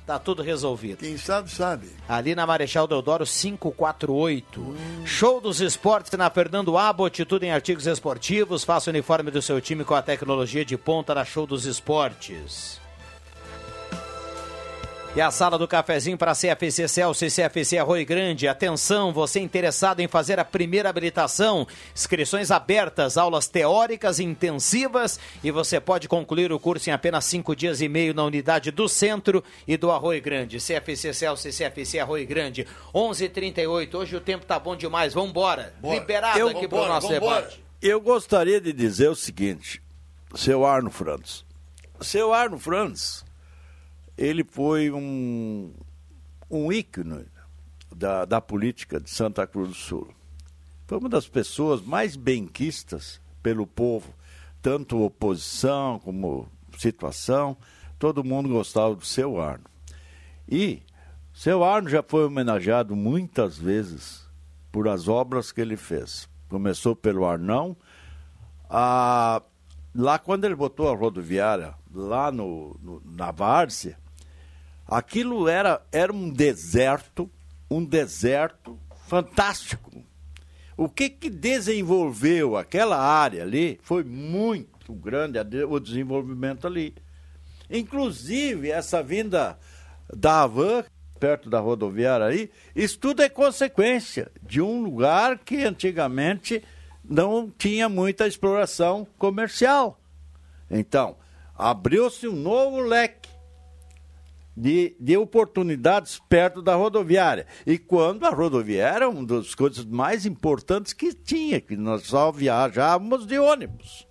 tá tudo resolvido. Quem sabe, sabe. Ali na Marechal Deodoro 548. Show dos esportes na Fernando Abbott, tudo em artigos esportivos. Faça o uniforme do seu time com a tecnologia de ponta na Show dos Esportes. E a sala do cafezinho para CFC Celso e CFC Arroio Grande. Atenção, você interessado em fazer a primeira habilitação. Inscrições abertas, aulas teóricas intensivas e você pode concluir o curso em apenas cinco dias e meio na unidade do centro e do Arroio Grande. CFC Celso e CFC Arroio Grande. 11:38. Hoje o tempo tá bom demais. Vamos embora. Bora. Liberado Eu- aqui para o nosso vambora. debate. Eu gostaria de dizer o seguinte, seu Arno Franz. Seu Arno Franz, ele foi um, um ícone da, da política de Santa Cruz do Sul. Foi uma das pessoas mais benquistas pelo povo, tanto oposição como situação, todo mundo gostava do seu Arno. E seu Arno já foi homenageado muitas vezes por as obras que ele fez. Começou pelo Arnão, a- lá quando ele botou a rodoviária lá no, no- na Várzea, aquilo era, era um deserto, um deserto fantástico. O que, que desenvolveu aquela área ali foi muito grande o desenvolvimento ali. Inclusive, essa vinda da Havan, perto da rodoviária aí, isso tudo é consequência de um lugar que antigamente não tinha muita exploração comercial. Então, abriu-se um novo leque de, de oportunidades perto da rodoviária. E quando a rodoviária era uma das coisas mais importantes que tinha, que nós só viajávamos de ônibus.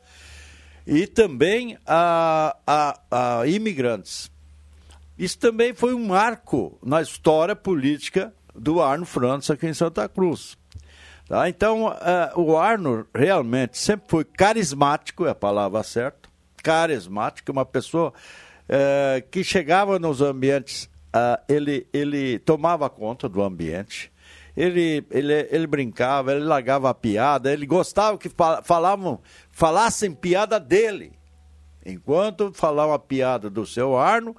E também a, a, a imigrantes. Isso também foi um marco na história política do Arno França aqui em Santa Cruz. Tá? Então, eh, o Arno realmente sempre foi carismático, é a palavra certa, carismático, uma pessoa eh, que chegava nos ambientes, ah, ele, ele tomava conta do ambiente, ele, ele, ele brincava, ele largava a piada, ele gostava que fal- falavam, falassem piada dele. Enquanto falar uma piada do seu Arno,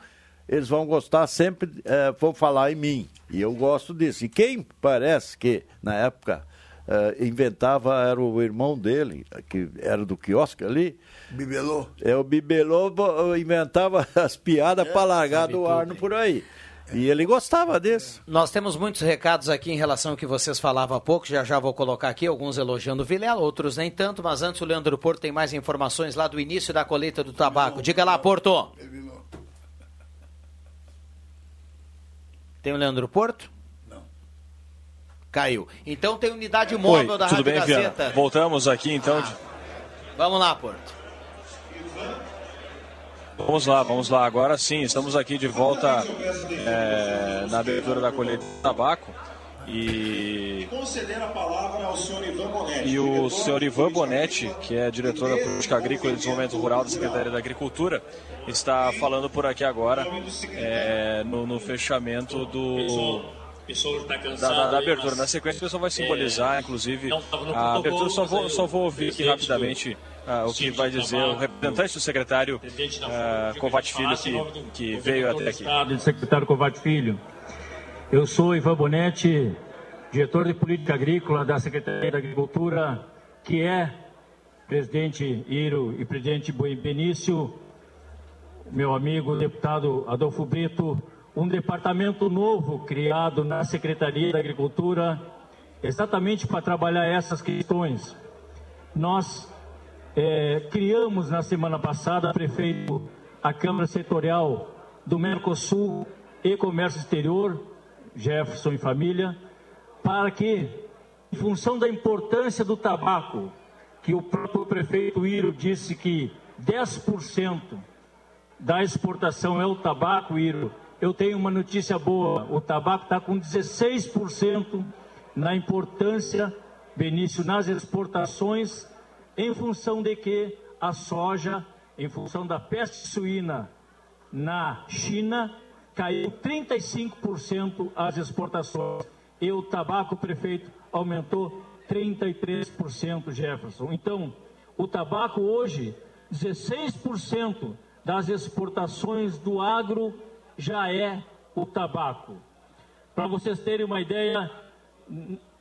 eles vão gostar sempre, eh, vão falar em mim. E eu gosto disso. E quem parece que, na época eh, inventava, era o irmão dele, que era do quiosque ali. Bibelô. É, o Bibelô inventava [laughs] as piadas para largar do Arno por aí. E ele gostava disso. Nós temos muitos recados aqui em relação ao que vocês falavam há pouco, já já vou colocar aqui, alguns elogiando o Vilela, outros nem tanto, mas antes o Leandro Porto tem mais informações lá do início da colheita do tabaco. Diga lá, Porto. Tem o Leandro Porto? Caiu. Então tem unidade móvel Oi, da tudo Rádio bem, Viana? Gazeta. Voltamos aqui então. de- Vamos lá, Porto. Vamos lá, vamos lá. Agora sim, estamos aqui de volta é, na abertura da colheita de tabaco. E, Conceder a palavra ao senhor Ivan Bonetti. e o senhor Ivan Bonetti, que é diretor da Política Agrícola e Desenvolvimento Rural da Secretaria da Agricultura, está falando por aqui agora é, no, no fechamento do, Está da, da- da abertura. mas- Na sequência, o pessoal vai simbolizar, inclusive, não a abertura. Só vou, só o vou ouvir aqui rapidamente ah, o que vai dizer o representante do secretário ah, Covati Filho, que, que veio até aqui. Estado. do secretário Covati Filho. Eu sou Ivan Bonetti, diretor de política agrícola da Secretaria da Agricultura, que é presidente Iro e presidente Benício, meu amigo deputado Adolfo Brito, um departamento novo criado na Secretaria da Agricultura, exatamente para trabalhar essas questões. Nós eh, criamos na semana passada, prefeito, a Câmara Setorial do Mercosul e Comércio Exterior, Jefferson e família, para que, em função da importância do tabaco, que o próprio prefeito Iro disse que 10% da exportação é o tabaco, Iro, eu tenho uma notícia boa: o tabaco está com 16% na importância, Benício, nas exportações, em função de que a soja, em função da peste suína na China, caiu 35% as exportações. E o tabaco, prefeito, aumentou 33%, Jefferson. Então, o tabaco hoje, 16% das exportações do agro já é o tabaco. Para vocês terem uma ideia,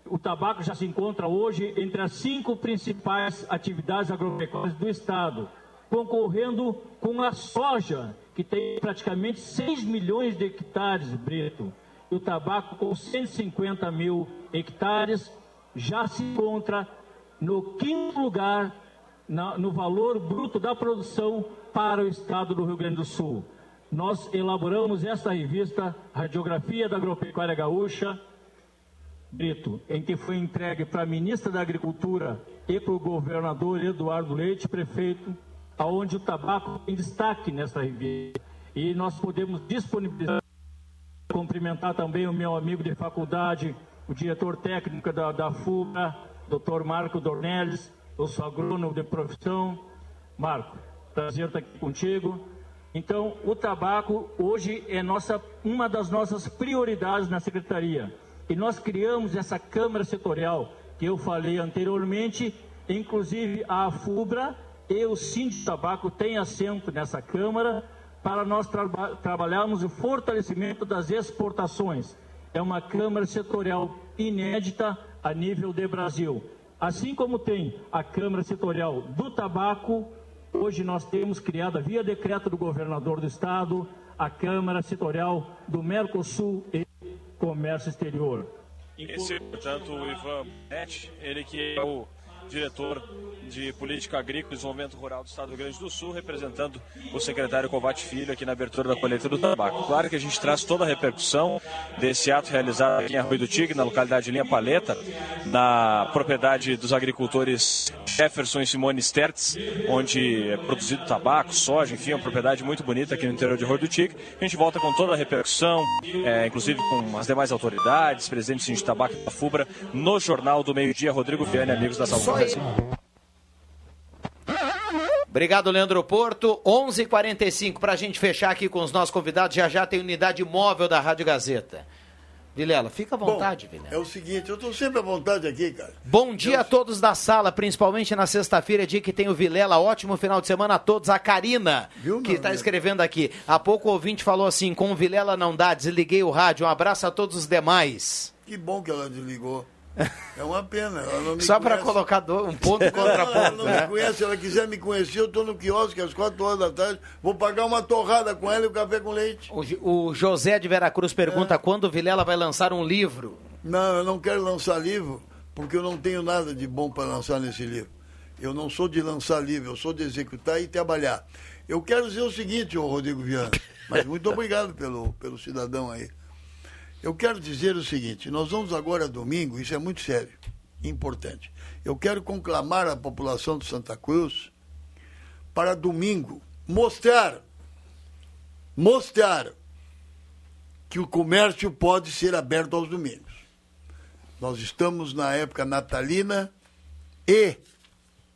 o tabaco já se encontra hoje entre as cinco principais atividades agropecuárias do Estado, concorrendo com a soja, que tem praticamente 6 milhões de hectares, Brito. E o tabaco, com 150 mil hectares, já se encontra no quinto lugar no valor bruto da produção para o Estado do Rio Grande do Sul. Nós elaboramos essa revista, Radiografia da Agropecuária Gaúcha, Brito, em que foi entregue para a ministra da Agricultura e para o governador Eduardo Leite, prefeito, aonde o tabaco tem destaque nessa revista. E nós podemos disponibilizar, cumprimentar também o meu amigo de faculdade, o diretor técnico da, da FUBRA, Dr. Marco Dornelles, eu sou agrônomo de profissão. Marco, prazer estar aqui contigo. Então, o tabaco hoje é nossa, uma das nossas prioridades na secretaria. E nós criamos essa Câmara Setorial, que eu falei anteriormente, inclusive a FUBRA e o Síndico Tabaco têm assento nessa Câmara para nós traba trabalharmos o fortalecimento das exportações. É uma Câmara Setorial inédita a nível de Brasil. Assim como tem a Câmara Setorial do Tabaco, hoje nós temos criada via decreto do governador do Estado a Câmara Setorial do Mercosul e Comércio Exterior. Esse, portanto, o Ivan Bonetti, ele que é o diretor de Política Agrícola e Desenvolvimento Rural do Estado do Rio Grande do Sul, representando o secretário Covate Filho aqui na abertura da colheita do tabaco. Claro que a gente traz toda a repercussão desse ato realizado aqui em Arroio do Tigre, na localidade de Linha Paleta, na propriedade dos agricultores Jefferson e Simone Stertz, onde é produzido tabaco, soja, enfim, é uma propriedade muito bonita aqui no interior de Arroio do Tigre. A gente volta com toda a repercussão, é, inclusive com as demais autoridades, presidente de Tabaco da FUBRA, no Jornal do Meio Dia, Rodrigo Viana e amigos da Saúde. Obrigado, Leandro Porto. 11:45 h 45 para a gente fechar aqui com os nossos convidados. Já já tem unidade móvel da Rádio Gazeta. Vilela, fica à vontade, Vilela. É o seguinte, eu estou sempre à vontade aqui, cara. Bom dia a todos da sala, principalmente na sexta-feira, dia que tem o Vilela. Ótimo final de semana a todos. A Karina, Viu, que está escrevendo aqui. Há pouco o ouvinte falou assim: com o Vilela não dá, desliguei o rádio. Um abraço a todos os demais. Que bom que ela desligou. É uma pena. Só para colocar um ponto contra Não, ela ponto, não né? me conhece, se ela quiser me conhecer, eu estou no quiosque às 4 horas da tarde, vou pagar uma torrada com ela e o café com leite. O, o José de Veracruz pergunta quando o Vilela vai lançar um livro. Não, eu não quero lançar livro, porque eu não tenho nada de bom para lançar nesse livro. Eu não sou de lançar livro, eu sou de executar e trabalhar. Eu quero dizer o seguinte, ô Rodrigo Viana, mas muito obrigado pelo, pelo cidadão aí. Eu quero dizer o seguinte, nós vamos agora domingo, isso é muito sério, importante. Eu quero conclamar a população de Santa Cruz para domingo mostrar, mostrar que o comércio pode ser aberto aos domingos. Nós estamos na época natalina e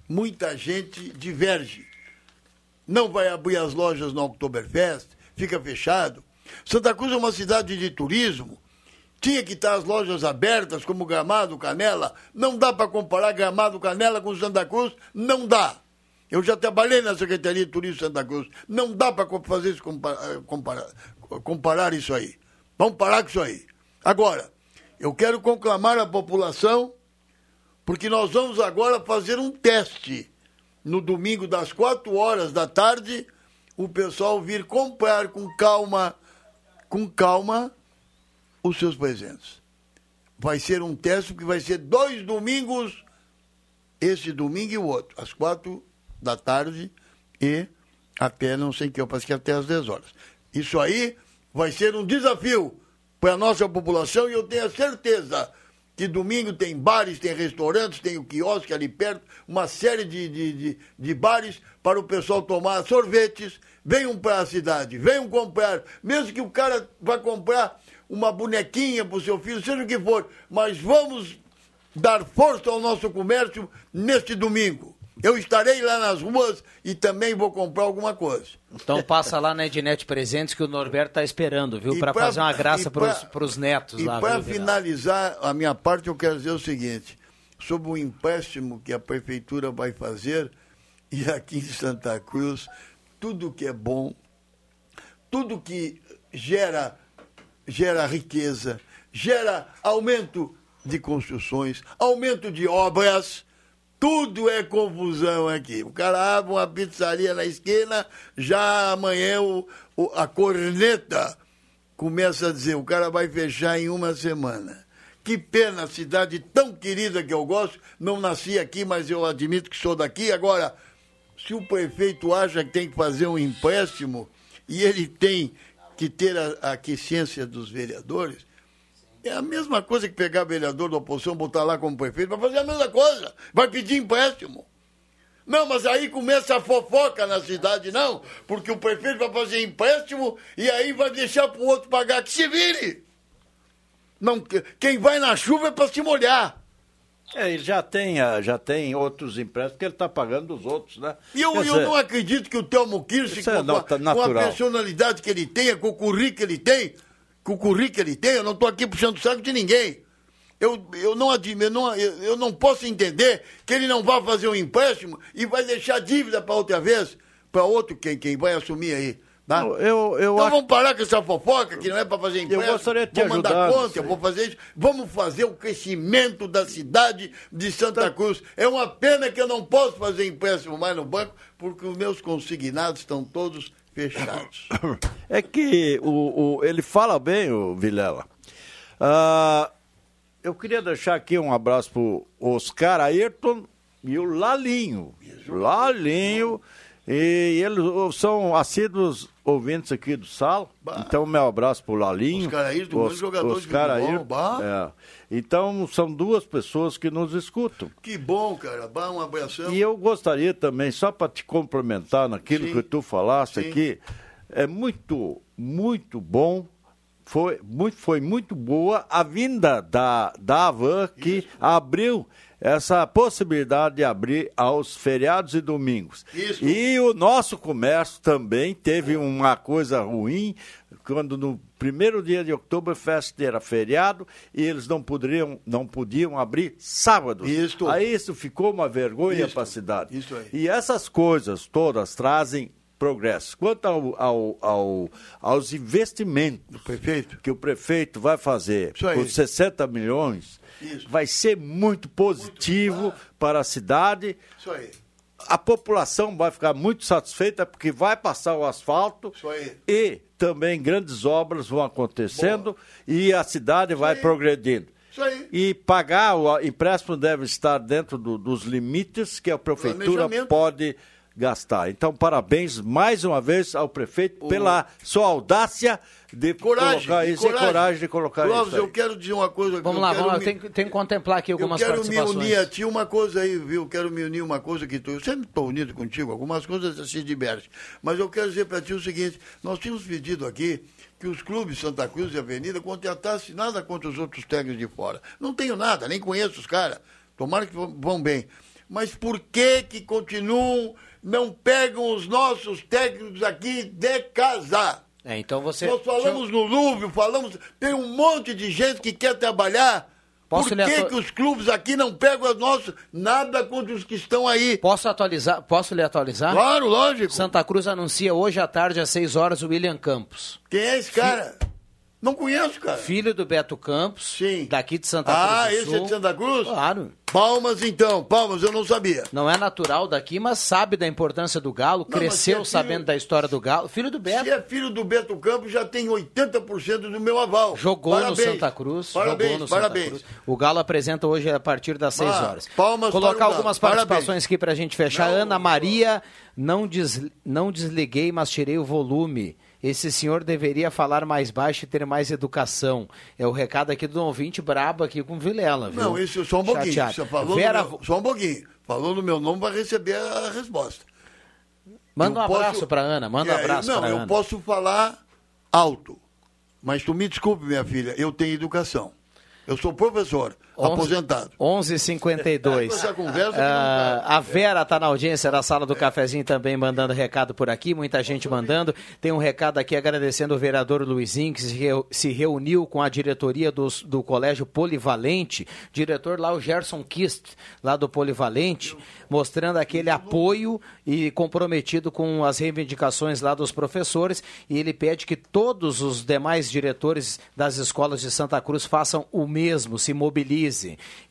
muita gente diverge. Não vai abrir as lojas no Oktoberfest, fica fechado. Santa Cruz é uma cidade de turismo. Tinha que estar as lojas abertas, como Gramado, Canela. Não dá para comparar Gramado, Canela com Santa Cruz. Não dá. Eu já trabalhei na Secretaria de Turismo de Santa Cruz. Não dá para fazer isso, comparar, comparar, comparar isso aí. Vamos parar com isso aí. Agora, eu quero conclamar a população, porque nós vamos agora fazer um teste. No domingo, das 4 horas da tarde, o pessoal vir comprar com calma, com calma, os seus presentes. Vai ser um teste, porque vai ser dois domingos, esse domingo e o outro, às quatro da tarde e até não sei que, eu parece que até às 10 horas. Isso aí vai ser um desafio para a nossa população e eu tenho a certeza que domingo tem bares, tem restaurantes, tem o quiosque ali perto, uma série de, de, de, de bares para o pessoal tomar sorvetes. Venham para a cidade, venham comprar, mesmo que o cara vá comprar uma bonequinha para o seu filho, seja o que for, mas vamos dar força ao nosso comércio neste domingo. Eu estarei lá nas ruas e também vou comprar alguma coisa. Então passa lá na Ednet Presentes que o Norberto está esperando, viu? E Para fazer uma graça e para os netos E lá. para viu, Vilela? finalizar a minha parte, eu quero dizer o seguinte: sobre o empréstimo que a prefeitura vai fazer, e aqui em Santa Cruz, tudo que é bom, tudo que gera, gera riqueza, gera aumento de construções, aumento de obras. Tudo é confusão aqui. O cara abre uma pizzaria na esquina, já amanhã o, o- a corneta começa a dizer: o cara vai fechar em uma semana. Que pena, cidade tão querida que eu gosto. Não nasci aqui, mas eu admito que sou daqui. Agora, se o prefeito acha que tem que fazer um empréstimo e ele tem que ter a, a aquiescência dos vereadores, é a mesma coisa que pegar vereador da oposição, botar lá como prefeito, vai fazer a mesma coisa. Vai pedir empréstimo. Não, mas aí começa a fofoca na cidade, não, porque o prefeito vai fazer empréstimo e aí vai deixar para o outro pagar. Que se vire! Não, quem vai na chuva é para se molhar. É, ele já tem, ah, já tem outros empréstimos que ele está pagando dos outros, né? E eu, Quer eu dizer, não acredito que o Telmo Kirsch, com, é com a personalidade que ele tem, com o currículo que ele tem, com o currículo que ele tem, eu não estou aqui puxando o saco de ninguém. Eu, eu, não admiro, eu, não, eu, eu não posso entender que ele não vá fazer um empréstimo e vai deixar dívida para outra vez, para outro quem, quem vai assumir aí. Tá? Eu- eu- eu então acho- vamos parar com essa fofoca, que não é para fazer empréstimo. gostaria de te vou mandar ajudar conta, aí. vou fazer isso. Vamos fazer o crescimento da cidade de Santa Cruz. É uma pena que eu não posso fazer empréstimo mais no banco, porque os meus consignados estão todos fechados. É que o, o- ele fala bem, o Vilela. Ah, eu queria deixar aqui um abraço pro Oscar Ayrton e o Lalinho. Lalinho. E eles são assíduos ouvintes aqui do Sal. Então, meu abraço pro Lalinho. Oscar Ayrton, grande jogador de Oscar futebol, Ayrton, bah. é. Então, são duas pessoas que nos escutam. Que bom, cara. Bah, um abração. E eu gostaria também, só para te complementar naquilo Sim. que tu falaste Sim. aqui, é muito, muito bom. Foi muito, foi muito boa a vinda da, da Avan, que abriu essa possibilidade de abrir aos feriados e domingos. Isso. E o nosso comércio também teve uma coisa ruim, quando no primeiro dia de Oktoberfest era feriado e eles não poderiam, não podiam abrir sábados. Isso. Aí isso ficou uma vergonha para a cidade. Isso aí. E essas coisas todas trazem progresso. Quanto ao, ao- ao- aos investimentos que o prefeito vai fazer por 60 milhões, vai ser muito positivo para a cidade. Isso aí. A população vai ficar muito satisfeita porque vai passar o asfalto Isso aí. e também grandes obras vão acontecendo e a cidade vai progredindo. Isso aí. E pagar o empréstimo deve estar dentro do- dos limites que a prefeitura pode gastar. Então, parabéns mais uma vez ao prefeito pela sua audácia de Coragem, colocar isso e coragem de colocar Clóvis, isso. aí. eu quero dizer uma coisa. Vamos eu lá, vamos lá. me- Tem, que- tem que contemplar aqui algumas eu quero me unir a ti uma coisa aí, viu? Quero me unir uma coisa que tu. Eu sempre estou unido contigo, algumas coisas se divertem. Mas eu quero dizer para ti o seguinte: nós tínhamos pedido aqui que os clubes Santa Cruz e Avenida contratassem nada contra os outros técnicos de fora. Não tenho nada, nem conheço os caras. Tomara que vão- vão bem. Mas por que que continuam, não pegam os nossos técnicos aqui de casa? É, então você. Nós falamos no Lúvio, falamos. Tem um monte de gente que quer trabalhar. Posso Por que, atu- que os clubes aqui não pegam os nossos? Nada contra os que estão aí. Posso atualizar? Posso lhe atualizar? Claro, lógico. Santa Cruz anuncia hoje à tarde, às 6 horas, o William Campos. Quem é esse cara? Não conheço, cara. Filho do Beto Campos, Sim. daqui de Santa Cruz. Ah, esse Sul. é de Santa Cruz? Claro. Palmas então, palmas, eu não sabia. Não é natural daqui, mas sabe da importância do Galo, mas cresceu é filho- sabendo da história do Galo. Filho do Beto. Se é filho do Beto Campos, já tem 80% do meu aval. Jogou Parabéns. no Santa Cruz. Parabéns, jogou no parabéns. Santa Cruz. O Galo apresenta hoje a partir das 6 Ah, horas. palmas para o Colocar algumas Parabéns. participações aqui pra gente fechar. Ana Maria, não, des... não desliguei, mas tirei o volume. Esse senhor deveria falar mais baixo e ter mais educação. É o recado aqui do ouvinte brabo aqui com Vilela, viu? Não, isso só um pouquinho. Chateado. Você falou Vera, meu, só um pouquinho. Falou no meu nome para receber a resposta. manda um Eu abraço posso- pra Ana, manda um É, abraço Não, eu Ana. posso falar alto. Mas tu me desculpe, minha filha, eu tenho educação. Eu sou professor, Onze- aposentado. 11:52. Essa conversa que não Ah, a Vera está na audiência da sala do cafezinho também mandando recado por aqui, muita gente mandando. Tem um recado aqui agradecendo o vereador Luizinho, que se reu- se reuniu com a diretoria dos- do Colégio Polivalente, diretor lá o Gerson Kist, lá do Polivalente, mostrando aquele apoio e comprometido com as reivindicações lá dos professores. E ele pede que todos os demais diretores das escolas de Santa Cruz façam o mesmo, se mobilizem.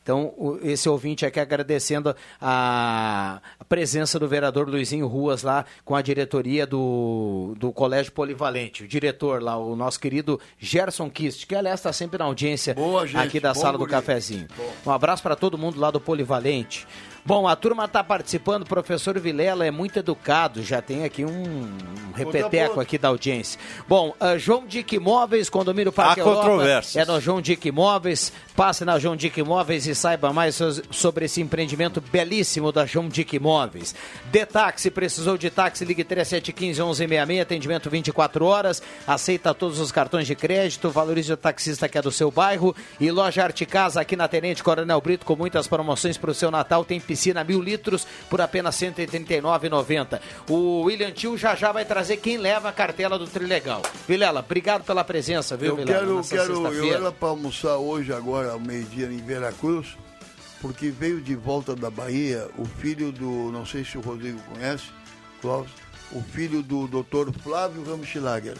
Então, o- esse ouvinte aqui agradecendo a, presença do vereador Luizinho Ruas lá com a diretoria do, do Colégio Polivalente. O diretor lá, o nosso querido Gerson Kist, que aliás está sempre na audiência Boa, aqui da bom sala do guri. cafezinho. Um abraço para todo mundo lá do Polivalente. Bom, a turma está participando, o professor Vilela é muito educado, já tem aqui um, repeteco aqui da audiência. Bom, ah, João Dick Imóveis, condomínio Parque Há Europa, controvérsias. é no João Dick Imóveis, passe na João Dick Imóveis e saiba mais so- sobre esse empreendimento belíssimo da João Dick Imóveis. De táxi, precisou de táxi, ligue 3715 1166, atendimento 24 horas, aceita todos os cartões de crédito, valorize o taxista que é do seu bairro e loja Arte Casa aqui na Tenente Coronel Brito com muitas promoções para o seu Natal, tem piscina mil litros por apenas R$ 139,90. O William Tio já já vai trazer quem leva a cartela do Trilegal. Vilela, obrigado pela presença, viu, Eu Vilela? quero, nessa quero, eu era para almoçar hoje, agora, ao meio-dia, em Veracruz, porque veio de volta da Bahia o filho do, não sei se o Rodrigo conhece, Clóvis, o filho do doutor Flávio Ramschlager.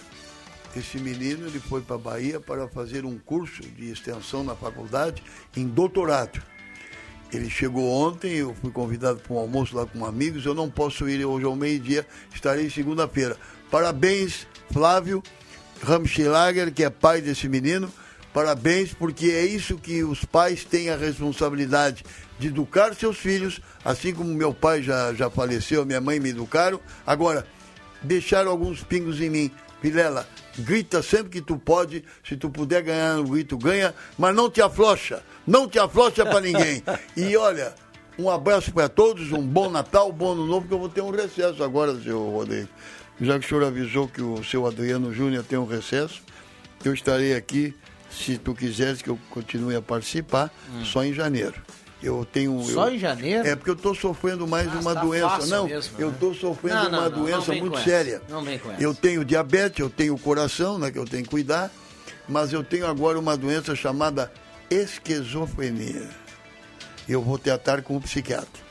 Esse menino ele foi para a Bahia para fazer um curso de extensão na faculdade em doutorado. Ele chegou ontem, eu fui convidado para um almoço lá com amigos, eu não posso ir hoje ao meio-dia, estarei segunda-feira. Parabéns, Flávio Ramschlager, que é pai desse menino. Parabéns, porque é isso que os pais têm a responsabilidade de educar seus filhos, assim como meu pai já, já faleceu, minha mãe me educaram. Agora, deixaram alguns pingos em mim. Vilela, grita sempre que tu pode, se tu puder ganhar no grito, ganha, mas não te aflocha, não te aflocha para ninguém. [laughs] E olha, um abraço para todos, um bom Natal, um bom ano novo, que eu vou ter um recesso agora, seu Rodrigo. Já que o senhor avisou que o seu Adriano Júnior tem um recesso, eu estarei aqui, se tu quiseres que eu continue a participar, só em janeiro. Eu tenho. Só eu- em janeiro? É porque eu estou sofrendo mais Ah, uma tá doença. não, mesmo, eu né? estou sofrendo Não, não, uma não, não doença vem muito com essa. séria. Não vem com essa. Eu tenho diabetes, eu tenho coração, né, que eu tenho que cuidar, mas eu tenho agora uma doença chamada esquizofrenia. Eu vou tratar com o psiquiatra.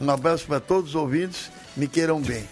Um abraço para todos os ouvintes me queiram bem.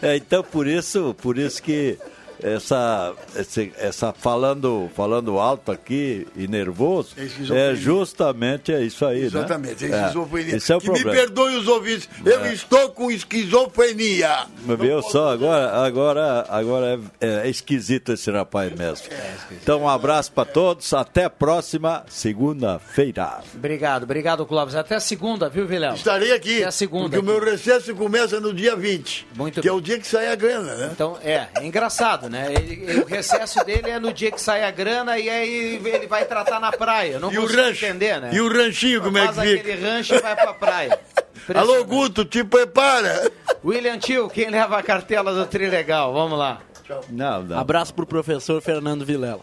É, então por isso, por isso que essa, esse- essa falando, falando alto aqui e nervoso, É é justamente é isso aí, Exatamente, né? é esquizofrenia. esse é o que me problema. perdoe os ouvintes, eu É. estou com esquizofrenia. Viu só, agora, agora, agora é, é esquisito esse rapaz mesmo. Então, um abraço para todos, até a próxima segunda-feira. Obrigado, obrigado, Clóvis. Até segunda, viu, Vilela? Estarei aqui, Até a segunda. porque o meu recesso começa no dia 20, Muito que é o dia que sai a grana, né? Então, é, é engraçado, né? Ele- ele- o recesso dele é no dia que sai a grana e aí ele vai tratar na praia. Não E o rancho? entender, né? E o ranchinho, como é que Faz fica? aquele rancho e vai pra praia. [laughs] Alô, Guto, te prepara. William Tio, quem leva a cartela do Trilegal? Vamos lá. Não, não. Abraço pro professor Fernando Vilela.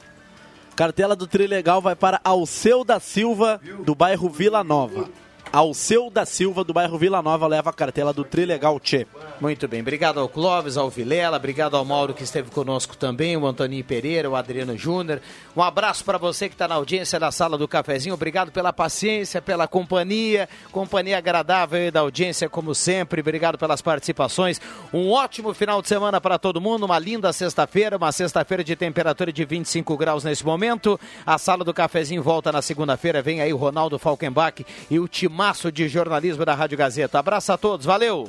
Cartela do Trilegal vai para Alceu da Silva, do bairro Vila Nova. Alceu da Silva, do bairro Vila Nova, leva a cartela do Trilegal Tchê. Muito bem, obrigado ao Clóvis, ao Vilela, obrigado ao Mauro que esteve conosco também, o Antoninho Pereira, o Adriano Júnior. Um abraço para você que está na audiência da sala do cafezinho. Obrigado pela paciência, pela companhia, companhia agradável aí da audiência, como sempre. Obrigado pelas participações. Um ótimo final de semana para todo mundo, uma linda sexta-feira, uma sexta-feira de temperatura de 25 graus nesse momento. A sala do cafezinho volta na segunda-feira. Vem aí o Ronaldo Falkenbach e o timaço de jornalismo da Rádio Gazeta. Abraço a todos, valeu!